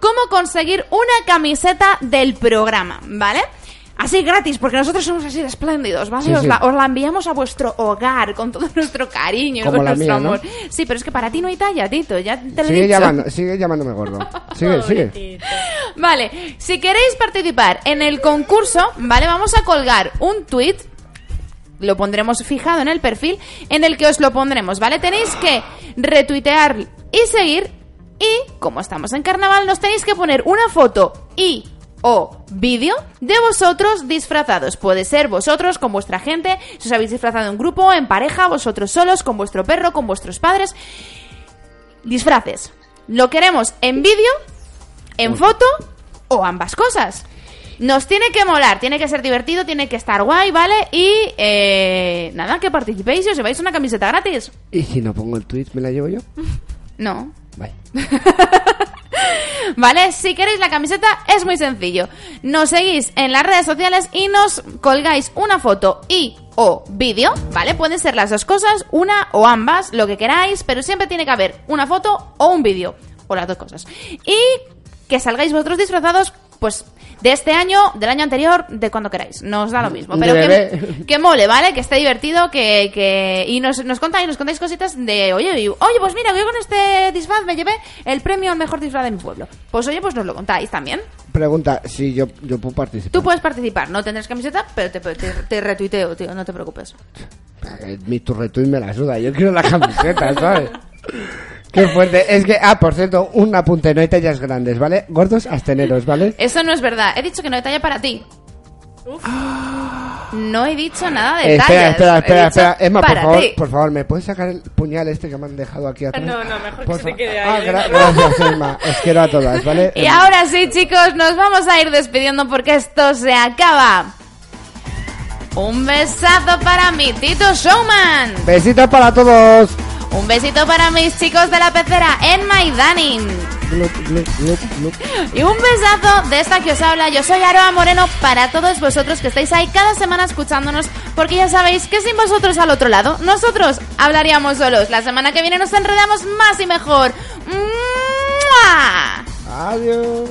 cómo conseguir una camiseta del programa, ¿vale? Así gratis, porque nosotros somos así de espléndidos, ¿vale? Sí, os, sí. La, os la enviamos a vuestro hogar con todo nuestro cariño y Como la nuestro mía. Sí, pero es que para ti no hay talla, Tito, ya te lo he Sigue, dicho. llamando, sigue llamándome gordo. Sigue, sigue. Vale, si queréis participar en el concurso, ¿vale? Vamos a colgar un tweet lo pondremos fijado en el perfil en el que os lo pondremos, ¿vale? Tenéis que retuitear y seguir y como estamos en carnaval nos tenéis que poner una foto y o vídeo de vosotros disfrazados. Puede ser vosotros con vuestra gente, si os habéis disfrazado en grupo, en pareja, vosotros solos, con vuestro perro, con vuestros padres. Disfraces. Lo queremos en vídeo, en foto o ambas cosas. Nos tiene que molar, tiene que ser divertido, tiene que estar guay, ¿vale? Y eh, nada, que participéis y os lleváis una camiseta gratis. ¿Y si no pongo el tweet, me la llevo yo? No. Vale. Si queréis la camiseta es muy sencillo. Nos seguís en las redes sociales y nos colgáis una foto y o vídeo, ¿vale? Pueden ser las dos cosas, una o ambas, lo que queráis, pero siempre tiene que haber una foto o un vídeo, o las dos cosas. Y que salgáis vosotros disfrazados, pues, de este año, del año anterior, de cuando queráis. Nos da lo mismo. Pero que mole, ¿vale? Que esté divertido, que... que... Y nos, nos contáis, nos contáis cositas de, oye, y- oye, pues mira, yo con este disfraz me llevé el premio al mejor disfraz de mi pueblo. Pues oye, pues nos lo contáis también. Pregunta, si yo, yo puedo participar. Tú puedes participar, no tendrás camiseta, pero te, te, te retuiteo, tío, no te preocupes. Eh, Mi tu retweet me la suda, yo quiero la camiseta, ¿sabes? Qué fuerte. Es que, ah, por cierto, un apunte, no hay tallas grandes, ¿vale? Gordos, absteneros, ¿vale? Eso no es verdad, he dicho que no hay talla para ti. No he dicho nada de Eh, tallas. espera, espera, espera, espera. Emma, por favor, ti. por favor, ¿me puedes sacar el puñal este que me han dejado aquí atrás? No, no, mejor que Por se te fa- quede Ah, ahí. gra- gracias, Emma. Os quiero a todas, ¿vale? Y ahora sí, chicos, nos vamos a ir despidiendo porque esto se acaba. Un besazo para mi Tito Showman. Besitos para todos. Un besito para mis chicos de la pecera, Enma y Danin. Glup, glup, glup, glup. Y un besazo de esta que os habla. Yo soy Aroa Moreno para todos vosotros que estáis ahí cada semana escuchándonos, porque ya sabéis que sin vosotros al otro lado, nosotros hablaríamos solos. La semana que viene nos enredamos más y mejor. ¡Mua! Adiós.